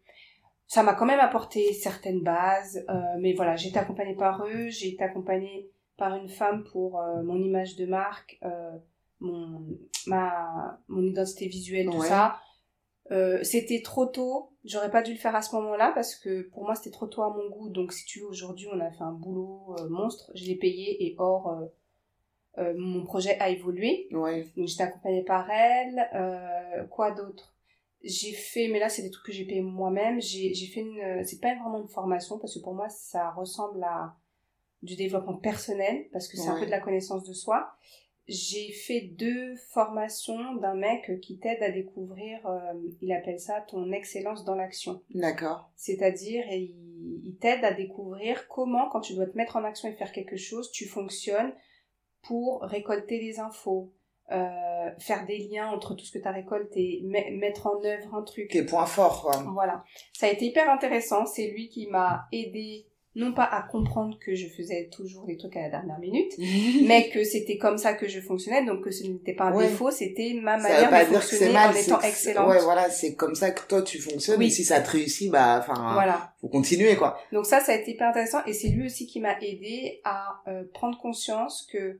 Ça m'a quand même apporté certaines bases, euh, mais voilà, j'ai été accompagnée par eux, j'ai été accompagnée par une femme pour mon image de marque, mon, ma, mon identité visuelle, tout ça. Euh, c'était trop tôt, j'aurais pas dû le faire à ce moment-là parce que pour moi c'était trop tôt à mon goût. Donc si tu veux, aujourd'hui on a fait un boulot euh, monstre, je l'ai payé et or euh, euh, mon projet a évolué.
Ouais.
Donc j'étais accompagnée par elle. Euh, quoi d'autre? J'ai fait, mais là c'est des trucs que j'ai payé moi-même. J'ai fait une, c'est pas vraiment une formation parce que pour moi ça ressemble à du développement personnel parce que c'est un peu de la connaissance de soi. J'ai fait deux formations d'un mec qui t'aide à découvrir, euh, il appelle ça ton excellence dans l'action.
D'accord.
C'est-à-dire, il, il t'aide à découvrir comment, quand tu dois te mettre en action et faire quelque chose, tu fonctionnes pour récolter les infos, euh, faire des liens entre tout ce que tu as récolté, mettre en œuvre un truc.
Tes points forts, quoi.
Voilà. Ça a été hyper intéressant. C'est lui qui m'a aidé, non pas à comprendre que je faisais toujours des trucs à la dernière minute, <laughs> mais que c'était comme ça que je fonctionnais, donc que ce n'était pas un
Ouais.
défaut, c'était ma
Ça
manière
veut pas
de
dire que
fonctionner
c'est mal,
en étant
que
excellente.
Ouais, voilà, c'est comme ça que toi tu fonctionnes.
Oui.
Et si ça te réussit, bah, enfin,
Voilà.
faut continuer, quoi.
Donc ça, ça a été hyper intéressant et c'est lui aussi qui m'a aidé à euh, prendre conscience que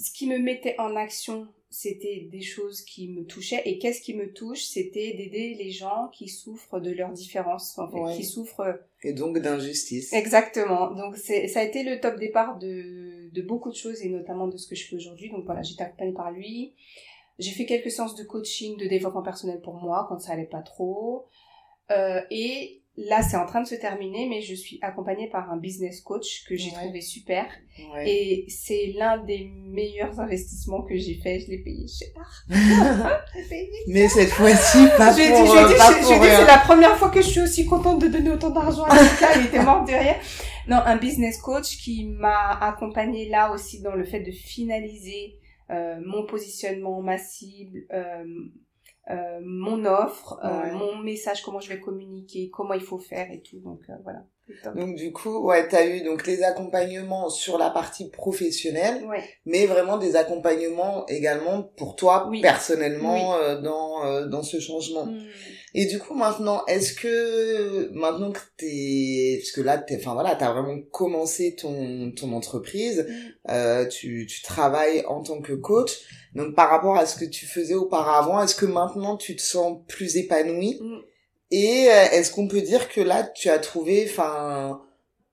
ce qui me mettait en action, c'était des choses qui me touchaient et qu'est-ce qui me touche, c'était d'aider les gens qui souffrent de leurs différences, en fait,
Ouais.
qui souffrent
Et donc d'injustice.
exactement. Donc ça a été le top départ de de beaucoup de choses et notamment de ce que je fais aujourd'hui. Donc voilà, j'étais accompagnée par lui. J'ai fait quelques séances de coaching, de développement personnel pour moi quand ça allait pas trop. Euh, et là, c'est en train de se terminer, mais je suis accompagnée par un business coach que j'ai
Ouais.
trouvé super.
Ouais.
Et c'est l'un des meilleurs investissements que j'ai fait. Je l'ai payé cher. <laughs> Je l'ai payé
Mais cette fois-ci, pas
j'ai dit,
pour,
j'ai
euh,
dit,
pas
j'ai-
pour
c'est la première fois que je suis aussi contente de donner autant d'argent à quelqu'un. <laughs> Il était mort de rire. Non, un business coach qui m'a accompagnée là aussi dans le fait de finaliser euh, mon positionnement, ma cible, euh, euh, mon offre, euh,
Ouais.
mon message, comment je vais communiquer, comment il faut faire et tout. Donc euh, voilà.
Donc du coup, ouais, t'as eu donc les accompagnements sur la partie professionnelle, mais vraiment des accompagnements également pour toi personnellement euh, dans euh, dans ce changement. Hmm. Et du coup maintenant, est-ce que maintenant que t'es, parce que là, t'es, enfin voilà, t'as vraiment commencé ton ton entreprise, mm. euh, tu tu travailles en tant que coach. Donc par rapport à ce que tu faisais auparavant, est-ce que maintenant tu te sens plus épanoui mm. Et euh, est-ce qu'on peut dire que là tu as trouvé, enfin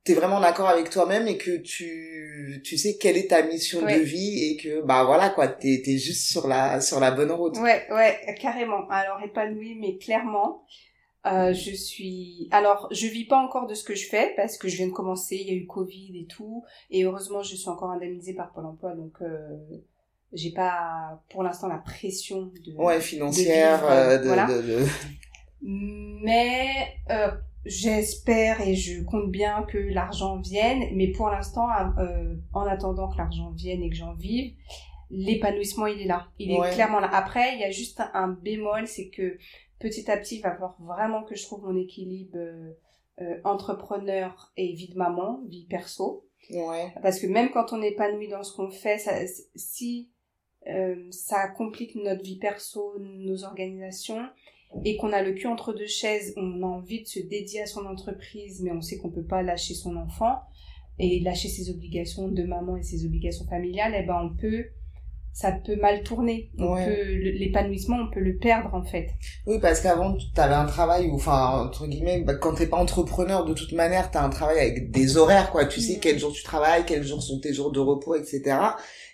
t'es vraiment d'accord avec toi-même et que tu tu sais quelle est ta mission de vie et que bah voilà quoi t'es t'es juste sur la sur la bonne route.
Ouais ouais carrément. Alors épanoui mais clairement euh, je suis alors je vis pas encore de ce que je fais parce que je viens de commencer il y a eu covid et tout. Et heureusement je suis encore indemnisée par Pôle Emploi. Donc euh, j'ai pas pour l'instant la pression de
ouais financière euh, de, voilà. de, de,
mais euh, J'espère et je compte bien que l'argent vienne, mais pour l'instant, euh, en attendant que l'argent vienne et que j'en vive, l'épanouissement il est là, il est clairement là. Après, il y a juste un, bémol, c'est que petit à petit, il va falloir vraiment que je trouve mon équilibre euh, euh, entrepreneur et vie de maman, vie perso. Ouais. Parce que même quand on est épanoui dans ce qu'on fait, ça, si euh, ça complique notre vie perso, nos organisations, et qu'on a le cul entre deux chaises, on a envie de se dédier à son entreprise, mais on sait qu'on peut pas lâcher son enfant et lâcher ses obligations de maman et ses obligations familiales, eh ben on peut ça peut mal tourner. l'épanouissement, on peut le perdre en fait.
Oui, parce qu'avant, tu avais un travail où, enfin, entre guillemets, bah, quand t'es pas entrepreneur, de toute manière, tu as un travail avec des horaires, quoi. Tu sais quels jours tu travailles, quels jours sont tes jours de repos, etc.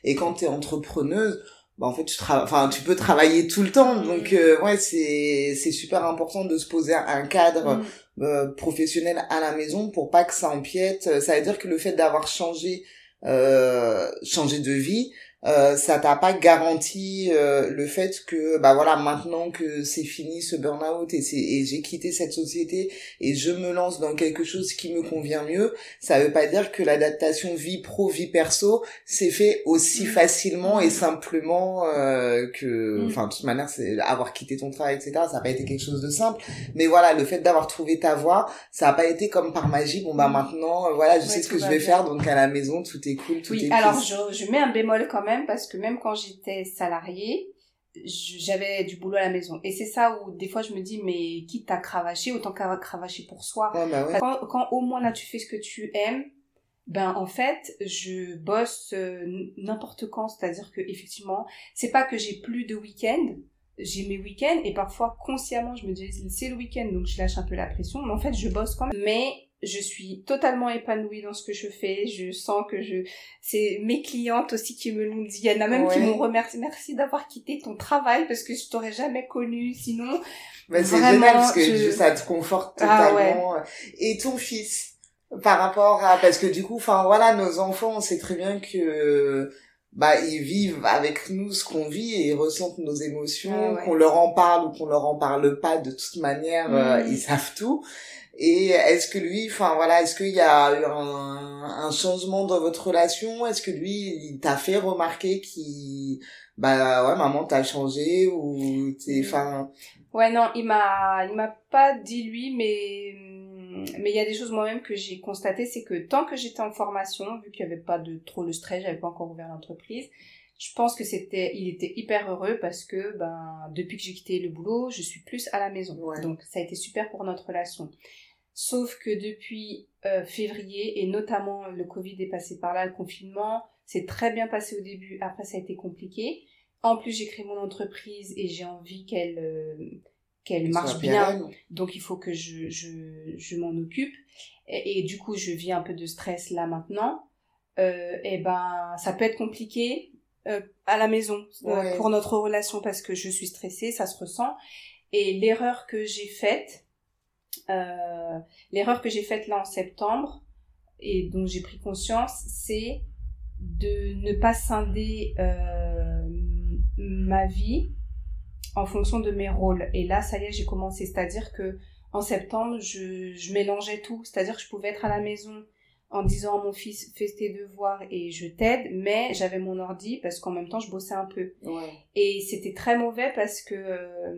Et quand tu es entrepreneuse, bah en fait tu enfin tu peux travailler tout le temps. Donc euh, ouais c'est c'est super important de se poser un cadre mm. euh, professionnel à la maison pour pas que ça empiète. Ça veut dire que le fait d'avoir changé euh, changé de vie euh, ça t'a pas garanti euh, le fait que bah voilà maintenant que c'est fini ce burn-out et c'est et j'ai quitté cette société et je me lance dans quelque chose qui me convient mieux ça veut pas dire que l'adaptation vie pro vie perso s'est fait aussi mm. facilement et simplement euh, que mm. enfin de toute manière c'est avoir quitté ton travail etc ça n'a pas été quelque chose de simple mais voilà le fait d'avoir trouvé ta voie ça a pas été comme par magie bon bah maintenant voilà je sais ce que je vais faire donc à la maison tout est cool tout
oui,
est
alors je, je mets un bémol quand même parce que même quand j'étais salariée, j'avais du boulot à la maison. Et c'est ça où des fois je me dis, mais quitte à cravacher, autant qu'à cravacher pour soi. Bah quand, quand, au moins là tu fais ce que tu aimes, ben en fait je bosse euh, n'importe quand. C'est-à-dire que effectivement, c'est pas que j'ai plus de week-end. J'ai mes week-ends et parfois consciemment je me dis c'est le week-end donc je lâche un peu la pression. Mais en fait je bosse quand même. Mais je suis totalement épanouie dans ce que je fais. Je sens que je, c'est mes clientes aussi qui me l'ont dit. Il y en a même qui m'ont remercié. Merci d'avoir quitté ton travail parce que je t'aurais jamais connu sinon.
c'est génial parce que ça te conforte ah totalement. Et ton fils, par rapport à, parce que du coup, enfin voilà, nos enfants, on sait très bien que bah ils vivent avec nous ce qu'on vit et ils ressentent nos émotions, qu'on leur en parle ou qu'on leur en parle pas, de toute manière, euh, mmh. ils savent tout. Et est-ce que lui, enfin voilà, est-ce qu'il y a eu un, un, changement dans votre relation? Est-ce que lui, il t'a fait remarquer qu'il, bah ouais, maman, t'as changé ou t'es, enfin.
Ouais, non, il m'a, il m'a pas dit lui, mais mais il y a des choses moi-même que j'ai constaté, c'est que tant que j'étais en formation, vu qu'il y avait pas de trop le stress, j'avais pas encore ouvert l'entreprise, je pense que c'était, il était hyper heureux parce que ben depuis que j'ai quitté le boulot, je suis plus à la maison. Donc ça a été super pour notre relation. Sauf que depuis euh, février, et notamment le Covid est passé par là, le confinement, c'est très bien passé au début, après ça a été compliqué. En plus, j'ai créé mon entreprise et j'ai envie qu'elle euh, qu'elle marche bien, donc il faut que je, je, je m'en occupe. Et, du coup, je vis un peu de stress là maintenant. Euh, et ben, ça peut être compliqué euh, à la maison pour notre relation parce que je suis stressée, ça se ressent. Et l'erreur que j'ai faite, euh, l'erreur que j'ai faite là en septembre et dont j'ai pris conscience, c'est de ne pas scinder euh, ma vie en fonction de mes rôles. Et là, ça y est, j'ai commencé. C'est-à-dire que en septembre, je, je mélangeais tout. C'est-à-dire que je pouvais être à la maison en disant à mon fils fais tes devoirs et je t'aide mais j'avais mon ordi parce qu'en même temps je bossais un peu ouais. et c'était très mauvais parce que euh,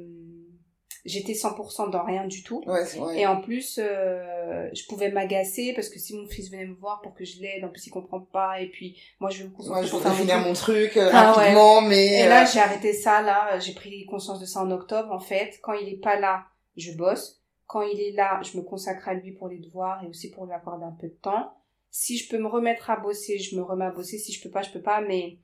j'étais 100% dans rien du tout.
Ouais, vrai.
Et en plus, euh, je pouvais m'agacer parce que si mon fils venait me voir pour que je l'aide, en plus il comprend pas, et puis moi je vais me concentrer
Moi, je voudrais finir
mon
truc euh,
Ah, ouais.
rapidement, mais...
Et là,
euh,
j'ai arrêté ça, là, j'ai pris conscience de ça en octobre, en fait. Quand il est pas là, je bosse. Quand il est là, je me consacre à lui pour les devoirs et aussi pour lui accorder un peu de temps. Si je peux me remettre à bosser, je me remets à bosser. Si je peux pas, je peux pas, mais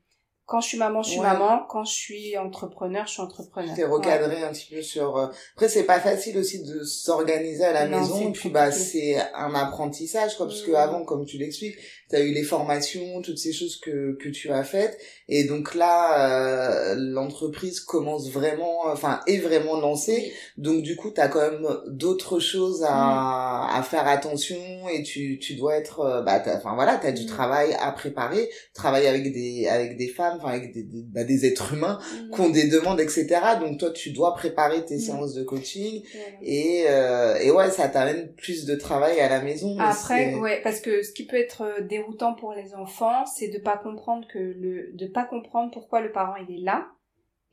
quand je suis maman, je suis
Ouais.
maman. Quand je suis entrepreneur, je suis entrepreneur.
t'es recadré un petit peu sur euh, après c'est pas facile aussi de s'organiser à la
Non,
maison et puis bah c'est un apprentissage quoi parce que
Mm.
avant comme tu l'expliques t'as eu les formations toutes ces choses que que tu as faites. Et donc là euh, l'entreprise commence vraiment enfin est vraiment lancée. Donc du coup t'as quand même d'autres choses à à faire attention et tu tu dois être euh, bah enfin voilà t'as du
Mm.
travail à préparer. Travailler avec des avec des femmes enfin avec des des, bah, des êtres humains qui ont des demandes, etc. Donc toi, tu dois préparer tes séances de coaching. Et, euh, et ouais, ça t'amène plus de travail à la maison. mais
Après, ouais, parce que ce qui peut être euh, déroutant pour les enfants, c'est de pas comprendre que le, de pas comprendre pourquoi le parent il est là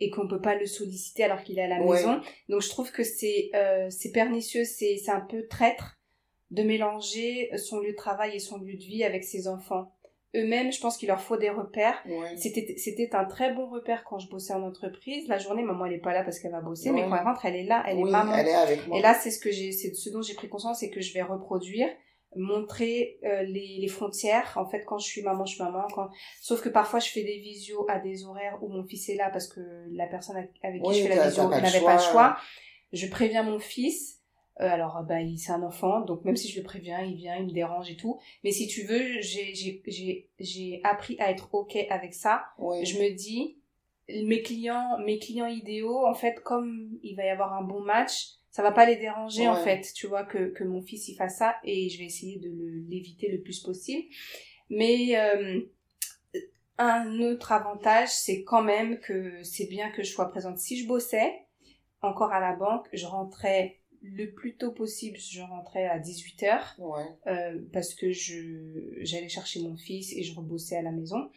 et qu'on peut pas le solliciter alors qu'il est à la
Ouais.
maison. Donc je trouve que c'est euh, c'est pernicieux, c'est c'est un peu traître de mélanger son lieu de travail et son lieu de vie avec ses enfants. Eux-mêmes, je pense qu'il leur faut des repères.
Ouais.
C'était c'était un très bon repère quand je bossais en entreprise. La journée, maman elle est pas là parce qu'elle va bosser, mais quand elle rentre, elle est là, elle
oui,
est maman.
elle est avec moi.
Et là, c'est ce que j'ai, c'est ce dont j'ai pris conscience, c'est que je vais reproduire, montrer euh, les, les frontières. En fait, quand je suis maman, je suis maman. Quand... Sauf que parfois, je fais des visios à des horaires où mon fils est là parce que la personne avec qui
Oui,
je fais la visio n'avait pas le
choix.
Je préviens mon fils. Euh, alors, bah, il, c'est un enfant, donc même si je le préviens, il vient, il me dérange et tout. Mais si tu veux, j'ai, j'ai, j'ai, j'ai appris à être ok avec ça
Oui.
je me dis mes clients mes clients idéaux en fait comme il va y avoir un bon match ça va pas les déranger en fait tu vois que, que mon fils il fasse ça et je vais essayer de le- l'éviter le plus possible mais euh, un autre avantage c'est quand même que c'est bien que je sois présente si je bossais encore à la banque je rentrais le plus tôt possible je rentrais à 18h
Ouais.
euh, parce que je j'allais chercher mon fils et je rebossais à la maison.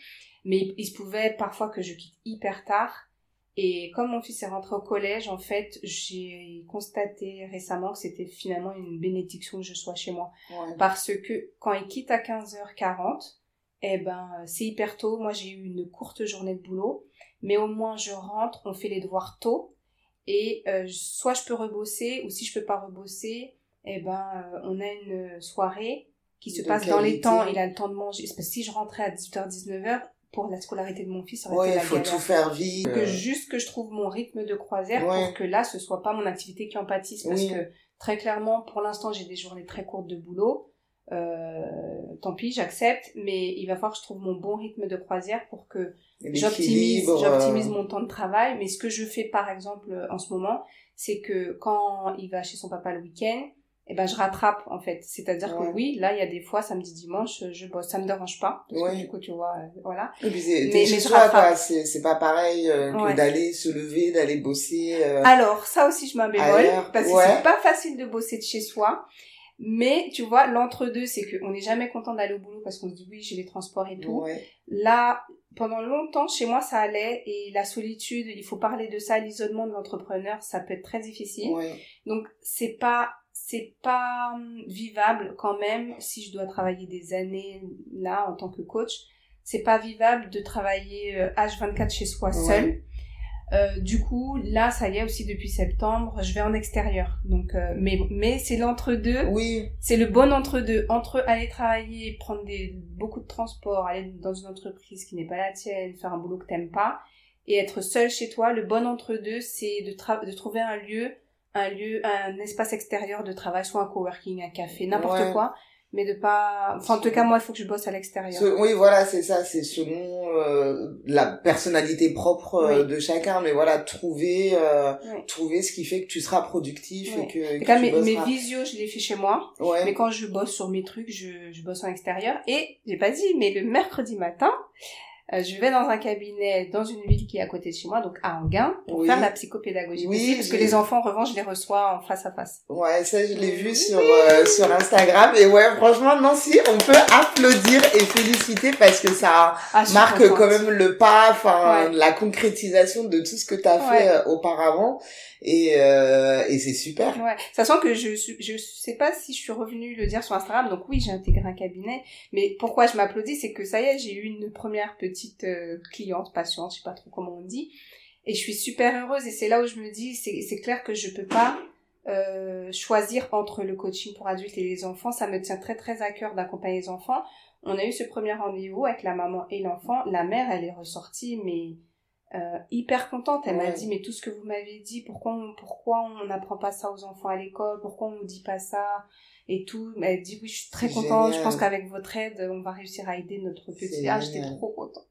Mais il, il se pouvait parfois que je quitte hyper tard. Et comme mon fils est rentré au collège, en fait, j'ai constaté récemment que c'était finalement une bénédiction que je sois chez moi.
Ouais.
Parce que quand il quitte à 15h40, eh ben, c'est hyper tôt. Moi, j'ai eu une courte journée de boulot. Mais au moins, je rentre, on fait les devoirs tôt. Et euh, soit je peux rebosser, ou si je peux pas rebosser, eh ben, euh, on a une soirée qui se
De
passe dans les temps. Il a le temps de manger. Parce que si je rentrais à 18h, 19h, pour la scolarité de mon fils, ça aurait
Ouais, il faut
galère.
tout faire vite.
Que
euh,
juste que je trouve mon rythme de croisière
Ouais.
pour que là, ce soit pas mon activité qui en pâtisse. Parce
Oui.
que très clairement, pour l'instant, j'ai des journées très courtes de boulot. Euh, tant pis, j'accepte, mais il va falloir que je trouve mon bon rythme de croisière pour que j'optimise,
l'équilibre,
j'optimise
euh,
mon temps de travail. Mais ce que je fais, par exemple, euh, en ce moment, c'est que quand il va chez son papa le week-end, eh ben, je rattrape, en fait. C'est-à-dire
Ouais.
que oui, là, il y a des fois, samedi, dimanche, je bosse. Ça me dérange pas. Parce
Ouais.
que du coup, tu vois, euh, voilà.
Et puis c'est
Mais- je
toi,
rattrape.
C'est c'est pas pareil euh, que
Ouais.
d'aller se lever, d'aller bosser. euh,
Alors, ça aussi, je
Ailleurs,
parce que c'est pas facile de bosser de chez soi. Mais, tu vois, l'entre-deux, c'est qu'on n'est jamais content d'aller au boulot parce qu'on se dit oui, j'ai les transports et tout. Là, pendant longtemps, chez moi, ça allait. Et la solitude, il faut parler de ça, l'isolement de l'entrepreneur, ça peut être très difficile. Donc, c'est pas, c'est pas hum, vivable quand même, si je dois travailler des années là, en tant que coach. C'est pas vivable de travailler euh, H24 chez soi
Ouais.
seul. Euh, du coup, là, ça y est aussi depuis septembre, je vais en extérieur. Donc, euh, mais mais c'est l'entre-deux.
Oui.
C'est le bon entre-deux. Entre aller travailler, prendre des, beaucoup de transport, aller dans une entreprise qui n'est pas la tienne, faire un boulot que t'aimes pas, et être seul chez toi. Le bon entre-deux, c'est de trouver un lieu, un lieu, un espace extérieur de travail, soit un coworking, un café, n'importe
Ouais.
quoi, mais de pas. Enfin, en tout cas, moi, il faut que je bosse à l'extérieur.
Oui, voilà, c'est ça, c'est selon euh, la personnalité propre euh,
Oui.
de chacun, mais voilà, trouver euh, trouver ce qui fait que tu seras productif
Ouais.
et que,
En
que
tout cas,
tu
mes, mes visios, je les fais chez moi.
Ouais.
Mais quand je bosse sur mes trucs, je, je bosse en extérieur. Et j'ai pas dit, mais le mercredi matin, euh, je vais dans un cabinet dans une ville qui est à côté de chez moi, donc à Anguin, pour
Oui.
faire la psychopédagogie
Oui,
aussi, parce que les enfants, en revanche, je les reçois en face à face.
Ouais, ça je l'ai vu sur euh, sur Instagram et ouais, franchement Nancy, on peut applaudir et féliciter parce que ça
Ah,
marque
contente.
quand même le pas, enfin
Ouais.
la concrétisation de tout ce que tu as
Ouais.
fait euh, auparavant et euh, et c'est super.
Ouais, sachant que je je sais pas si je suis revenue le dire sur Instagram, donc oui j'ai intégré un cabinet, mais pourquoi je m'applaudis, c'est que ça y est j'ai eu une première petite euh, cliente, patiente, je sais pas trop comment on dit, et je suis super heureuse et c'est là où je me dis c'est c'est clair que je peux pas euh, choisir entre le coaching pour adultes et les enfants, ça me tient très très à cœur d'accompagner les enfants. On a eu ce premier rendez-vous avec la maman et l'enfant. La mère, elle est ressortie, mais euh, hyper contente. Elle m'a dit, mais tout ce que vous m'avez dit, pourquoi on, pourquoi on n'apprend pas ça aux enfants à l'école? Pourquoi on nous dit pas ça? Et tout. Elle dit, oui, je suis très contente. Je pense qu'avec votre aide, on va réussir à aider notre petit. Ah, j'étais trop contente.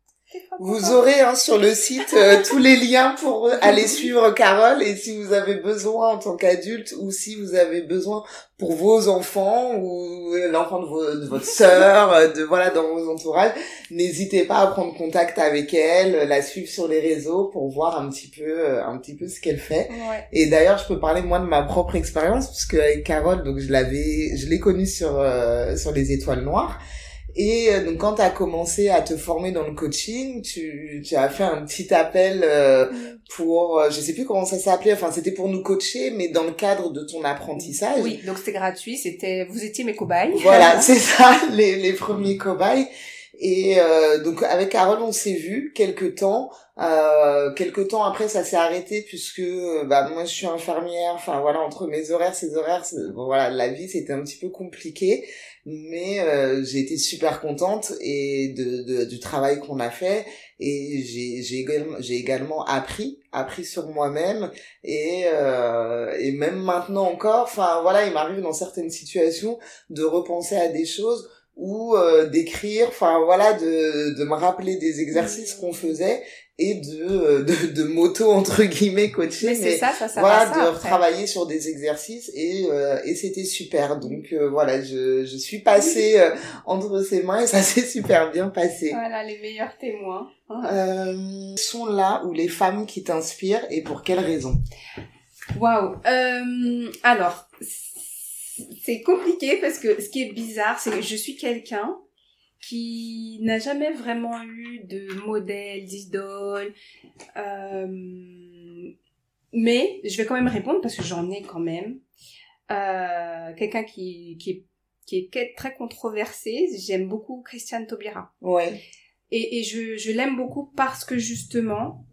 Vous aurez hein, sur le site euh, <laughs> tous les liens pour aller suivre Carole et si vous avez besoin en tant qu'adulte ou si vous avez besoin pour vos enfants ou l'enfant de, votre sœur, euh, de voilà dans vos entourages, n'hésitez pas à prendre contact avec elle, la suivre sur les réseaux pour voir un petit peu euh, un petit peu ce qu'elle fait. Et d'ailleurs, je peux parler moi de ma propre expérience puisque avec Carole, donc je l'avais je l'ai connue sur sur les étoiles noires. Et euh, donc quand tu as commencé à te former dans le coaching, tu, tu as fait un petit appel euh, mm. pour, euh, je sais plus comment ça s'appelait, enfin c'était pour nous coacher, mais dans le cadre de ton apprentissage.
Oui, donc c'était gratuit, c'était, vous étiez mes cobayes.
Voilà, <laughs> c'est ça, les, les premiers cobayes. Et euh, donc avec Carole, on s'est vu quelques temps. Euh, quelques temps après, ça s'est arrêté puisque bah moi je suis infirmière. Enfin voilà, entre mes horaires, ses horaires, bon, voilà, la vie c'était un petit peu compliqué mais euh, j'ai été super contente et de, de du travail qu'on a fait. Et j'ai j'ai également j'ai également appris appris sur moi-même. Et euh, et même maintenant encore enfin voilà il m'arrive dans certaines situations de repenser à des choses ou euh, d'écrire enfin voilà de de me rappeler des exercices qu'on faisait et de, euh, de, de moto entre guillemets coaching
mais c'est ça ça, ça
voilà
ça,
de travailler sur des exercices et euh, et c'était super. Donc euh, voilà je je suis passée entre ses mains et ça <laughs> s'est super bien passé.
Voilà les meilleurs témoins.
Sont là où les femmes qui t'inspirent et pour quelles raisons?
Waouh. Alors c'est compliqué parce que ce qui est bizarre c'est que je suis quelqu'un qui n'a jamais vraiment eu de modèle, d'idole. Euh, mais je vais quand même répondre parce que j'en ai quand même. Euh, Quelqu'un qui, qui, qui est très controversé. J'aime beaucoup Christiane Taubira.
Ouais.
Et, et je, je l'aime beaucoup parce que justement,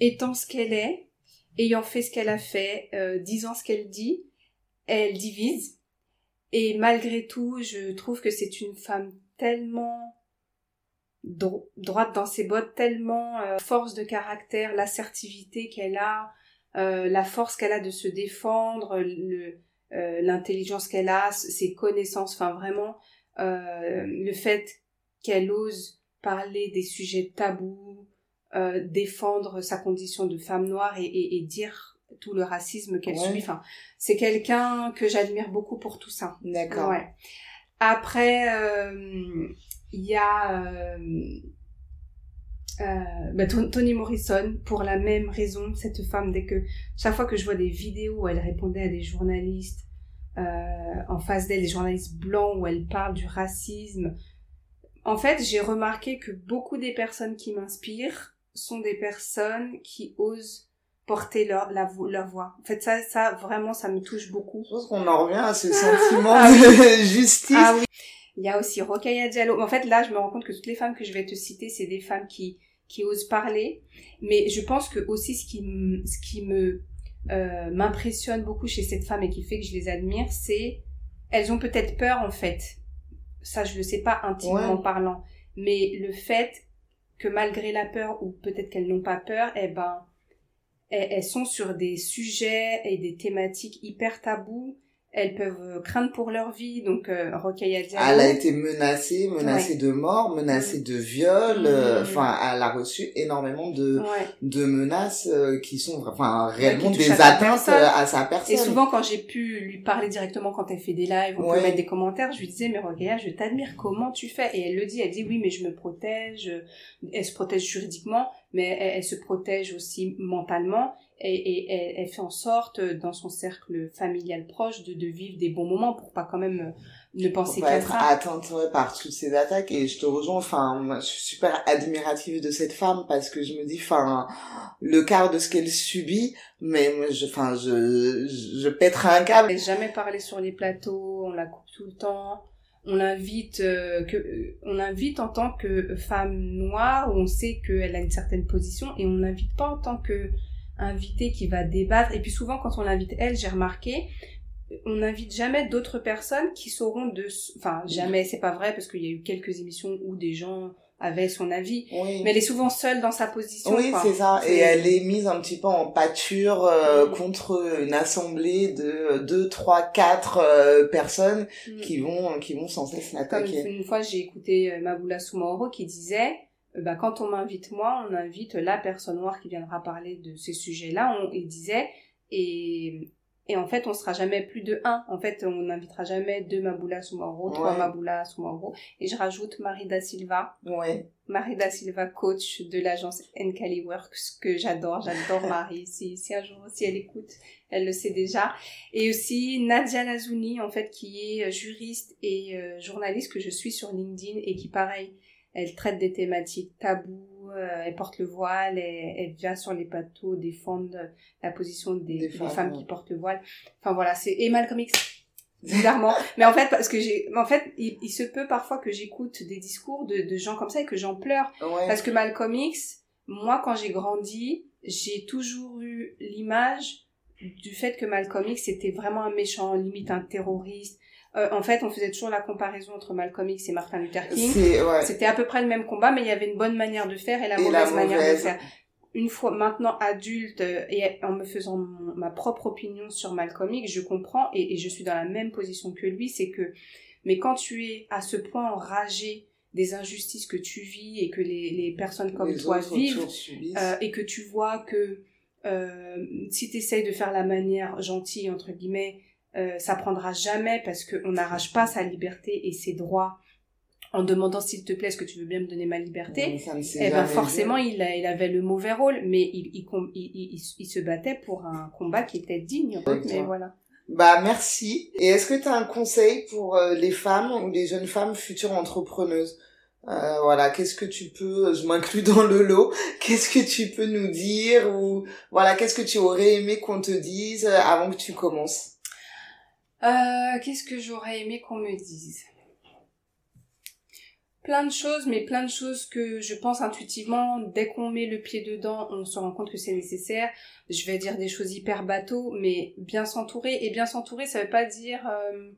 étant ce qu'elle est, ayant fait ce qu'elle a fait, euh, disant ce qu'elle dit, elle divise. Et malgré tout, je trouve que c'est une femme tellement droite dans ses bottes, tellement euh, force de caractère, l'assertivité qu'elle a, euh, la force qu'elle a de se défendre, euh, l'intelligence qu'elle a, ses connaissances, enfin vraiment le fait qu'elle ose parler des sujets tabous, défendre sa condition de femme noire et, et, et dire tout le racisme qu'elle subit. Enfin, c'est quelqu'un que j'admire beaucoup pour tout ça.
D'accord.
Ouais. Après, euh, il y a euh, euh, bah, Toni Morrison, pour la même raison, cette femme, dès que chaque fois que je vois des vidéos où elle répondait à des journalistes en face d'elle, des journalistes blancs, où elle parle du racisme, en fait, j'ai remarqué que beaucoup des personnes qui m'inspirent sont des personnes qui osent porter leur, la, leur voix. En fait, ça, ça, vraiment, ça me touche beaucoup.
Je pense qu'on en revient à ce <laughs> sentiment ah de <laughs> justice.
Ah oui. Il y a aussi Rokhaya Diallo. En fait, là, je me rends compte que toutes les femmes que je vais te citer, c'est des femmes qui, qui osent parler. Mais je pense que aussi ce qui, ce qui me, euh, m'impressionne beaucoup chez cette femme et qui fait que je les admire, c'est, elles ont peut-être peur, en fait. Ça, je le sais pas intimement parlant. Mais le fait que malgré la peur, ou peut-être qu'elles n'ont pas peur, eh ben, elles, sont sur des sujets et des thématiques hyper tabous elles peuvent euh, craindre pour leur vie. Donc, euh, Rokhaya.
Elle a été menacée, menacée de mort, menacée de viol. Euh, mm. Enfin, elle a reçu énormément de de menaces euh, qui sont, enfin, réellement des atteintes à sa personne.
Et souvent, quand j'ai pu lui parler directement quand elle fait des lives, on peut mettre des commentaires, je lui disais, mais Rokhaya, je t'admire, comment tu fais? Et elle le dit, elle dit, oui, mais je me protège. Elle se protège juridiquement, mais elle, se protège aussi mentalement et, et elle, fait en sorte dans son cercle familial proche de, de vivre des bons moments pour pas quand même ne penser qu'à
être atteinte par toutes ces attaques. Et je te rejoins enfin je suis super admirative de cette femme parce que je me dis enfin le quart de ce qu'elle subit mais je enfin je je pèterai un câble.
Elle jamais parlé sur les plateaux on la coupe tout le temps on l'invite euh, que euh, on l'invite en tant que femme noire où on sait qu'elle a une certaine position et on l'invite pas en tant que invité qui va débattre. Et puis souvent quand on l'invite elle j'ai remarqué on n'invite jamais d'autres personnes qui sauront de enfin jamais. C'est pas vrai parce qu'il y a eu quelques émissions où des gens avaient son avis mais elle est souvent seule dans sa position
oui c'est ça et elle est mise un petit peu en pâture euh, mm. contre une assemblée de deux trois quatre euh, personnes mm. qui vont qui vont sans cesse l'attaquer
une fois j'ai écouté euh, Mabula Soumaoro qui disait bah, quand on m'invite moi, on invite la personne noire qui viendra parler de ces sujets-là. On, il disait, et et en fait, on sera jamais plus de un. En fait, on n'invitera jamais deux Maboula Soumaoro, trois Maboula Soumaoro. Et je rajoute Marie da Silva.
Ouais.
Marie da Silva, coach de l'agence Encali Works, que j'adore. J'adore <laughs> Marie. Si, si un jour, si elle écoute, elle le sait déjà. Et aussi Nadia Lazouni, en fait, qui est juriste et euh, journaliste que je suis sur LinkedIn et qui, pareil, elle traite des thématiques tabous, euh, elle porte le voile, elle, elle, vient sur les plateaux défendre la position des, femmes, qui portent le voile. Enfin voilà, c'est et Malcolm X bizarrement. <laughs> mais en fait, parce que j'ai, en fait, il, se peut parfois que j'écoute des discours de, de, gens comme ça et que j'en pleure. Parce que Malcolm X, moi, quand j'ai grandi, j'ai toujours eu l'image du fait que Malcolm X était vraiment un méchant, limite un terroriste, euh, en fait, on faisait toujours la comparaison entre Malcolm X et Martin Luther King. C'était à peu près le même combat, mais il y avait une bonne manière de faire et la mauvaise manière de faire. Une fois maintenant adulte euh, et en me faisant ma propre opinion sur Malcolm X, je comprends et, je suis dans la même position que lui, c'est que mais quand tu es à ce point enragé des injustices que tu vis et que les, personnes comme toi vivent euh, et que tu vois que si tu essayes de faire la manière gentille entre guillemets euh, ça prendra jamais parce qu'on n'arrache pas sa liberté et ses droits en demandant s'il te plaît, est-ce que tu veux bien me donner ma liberté Eh ben forcément, il, a, il avait le mauvais rôle, mais il, il, il, il, se battait pour un combat qui était digne. Mais voilà.
Bah merci. Et est-ce que tu as un conseil pour euh, les femmes ou les jeunes femmes futures entrepreneuses? Euh, voilà, qu'est-ce que tu peux, je m'inclus dans le lot, qu'est-ce que tu peux nous dire ou voilà, qu'est-ce que tu aurais aimé qu'on te dise avant que tu commences?
Euh, Qu'est-ce que j'aurais aimé qu'on me dise? Plein de choses, mais plein de choses que je pense intuitivement, dès qu'on met le pied dedans, on se rend compte que c'est nécessaire. Je vais dire des choses hyper bateau, mais bien s'entourer. Et bien s'entourer, ça veut pas dire... Euh,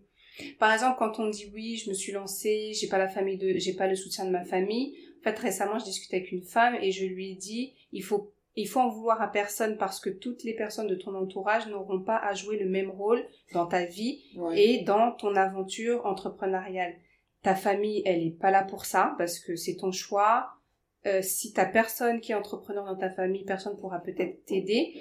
par exemple, quand on dit oui, je me suis lancée, j'ai pas la famille de, j'ai pas le soutien de ma famille. En fait, récemment, je discutais avec une femme et je lui ai dit, il faut il faut en vouloir à personne parce que toutes les personnes de ton entourage n'auront pas à jouer le même rôle dans ta vie et dans ton aventure entrepreneuriale. Ta famille, elle est pas là pour ça parce que c'est ton choix. Euh, si t'as personne qui est entrepreneur dans ta famille, personne pourra peut-être t'aider.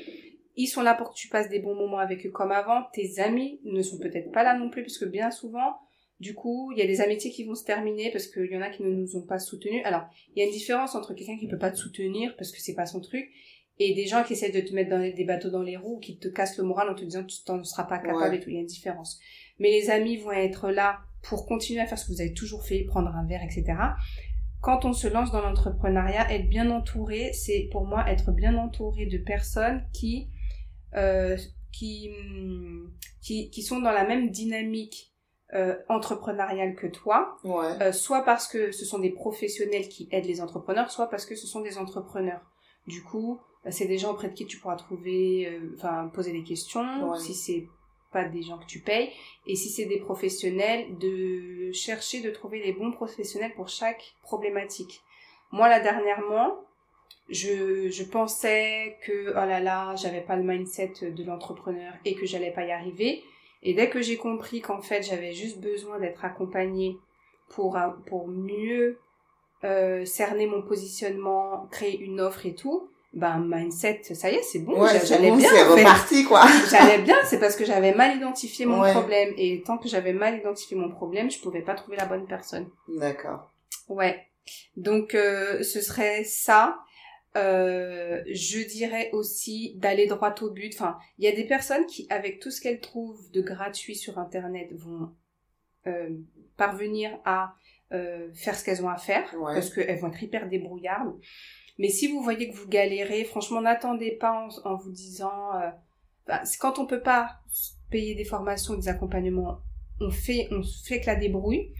Ils sont là pour que tu passes des bons moments avec eux comme avant. Tes amis ne sont peut-être pas là non plus puisque bien souvent, du coup, il y a des amitiés qui vont se terminer parce qu'il y en a qui ne nous ont pas soutenus. Alors, il y a une différence entre quelqu'un qui peut pas te soutenir parce que c'est pas son truc et des gens qui essaient de te mettre dans des bateaux dans les roues, qui te cassent le moral en te disant que tu t'en seras pas capable et tout. Il y a une différence. Mais les amis vont être là pour continuer à faire ce que vous avez toujours fait, prendre un verre, etc. Quand on se lance dans l'entrepreneuriat, être bien entouré, c'est pour moi être bien entouré de personnes qui, euh, qui, qui, qui sont dans la même dynamique euh, entrepreneuriale que toi, euh, soit parce que ce sont des professionnels qui aident les entrepreneurs, soit parce que ce sont des entrepreneurs. Du coup, bah, c'est des gens auprès de qui tu pourras trouver, euh, enfin poser des questions, si c'est pas des gens que tu payes, et si c'est des professionnels, de chercher de trouver les bons professionnels pour chaque problématique. Moi là dernièrement, je, je pensais que oh là là, j'avais pas le mindset de l'entrepreneur et que j'allais pas y arriver. Et dès que j'ai compris qu'en fait j'avais juste besoin d'être accompagnée pour, pour mieux euh, cerner mon positionnement, créer une offre et tout, ben mindset, ça y est, c'est bon,
j'allais bien. C'est reparti quoi. <laughs>
j'allais bien, c'est parce que j'avais mal identifié mon problème et tant que j'avais mal identifié mon problème, je pouvais pas trouver la bonne personne.
D'accord.
Ouais. Donc euh, ce serait ça. Euh, je dirais aussi d'aller droit au but. Enfin, il y a des personnes qui, avec tout ce qu'elles trouvent de gratuit sur Internet, vont euh, parvenir à euh, faire ce qu'elles ont à faire
Ouais.
parce qu'elles vont être hyper débrouillardes. Mais si vous voyez que vous galérez, franchement, n'attendez pas en, en vous disant, bah, quand on peut pas payer des formations, des accompagnements, on fait, on fait que la débrouille.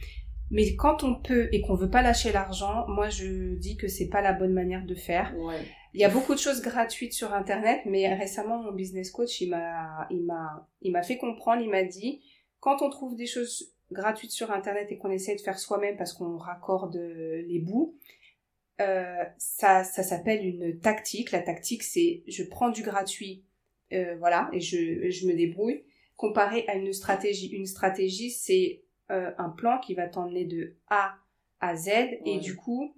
Mais quand on peut et qu'on veut pas lâcher l'argent, moi je dis que c'est pas la bonne manière de faire.
Ouais.
Il y a beaucoup de choses gratuites sur internet, mais récemment mon business coach il m'a il m'a il m'a fait comprendre, il m'a dit quand on trouve des choses gratuites sur internet et qu'on essaie de faire soi-même parce qu'on raccorde les bouts, euh, ça ça s'appelle une tactique. La tactique c'est je prends du gratuit, euh, voilà, et je je me débrouille. Comparé à une stratégie, une stratégie c'est euh, un plan qui va t'emmener de A à Z et du coup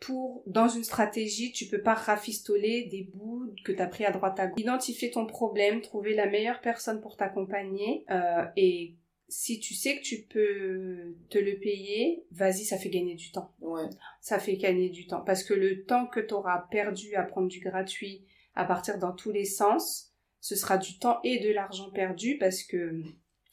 pour dans une stratégie, tu peux pas rafistoler des bouts que tu as pris à droite à gauche. Identifier ton problème, trouver la meilleure personne pour t'accompagner euh, et si tu sais que tu peux te le payer, vas-y, ça fait gagner du temps.
Ouais.
Ça fait gagner du temps parce que le temps que tu auras perdu à prendre du gratuit, à partir dans tous les sens, ce sera du temps et de l'argent perdu parce que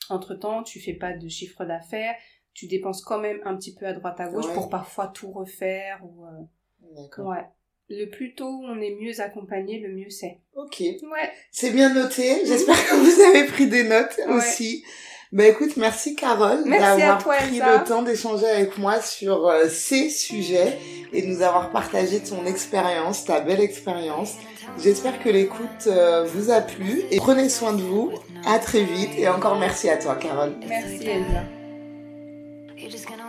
entre-temps, tu fais pas de chiffre d'affaires, tu dépenses quand même un petit peu à droite à gauche
Ouais.
pour parfois tout refaire ou euh,
D'accord.
ouais. Le plus tôt on est mieux accompagné, le mieux c'est.
Ok.
Ouais.
C'est bien noté. <laughs> J'espère que vous avez pris des notes
Ouais.
aussi. Bah écoute, merci Carole d'avoir pris
Elsa.
le temps d'échanger avec moi sur euh, ces sujets et de nous avoir partagé ton expérience, ta belle expérience. J'espère que l'écoute euh, vous a plu et prenez soin de vous. À très vite et encore merci à toi Carole.
Merci Elsa.
You're just gonna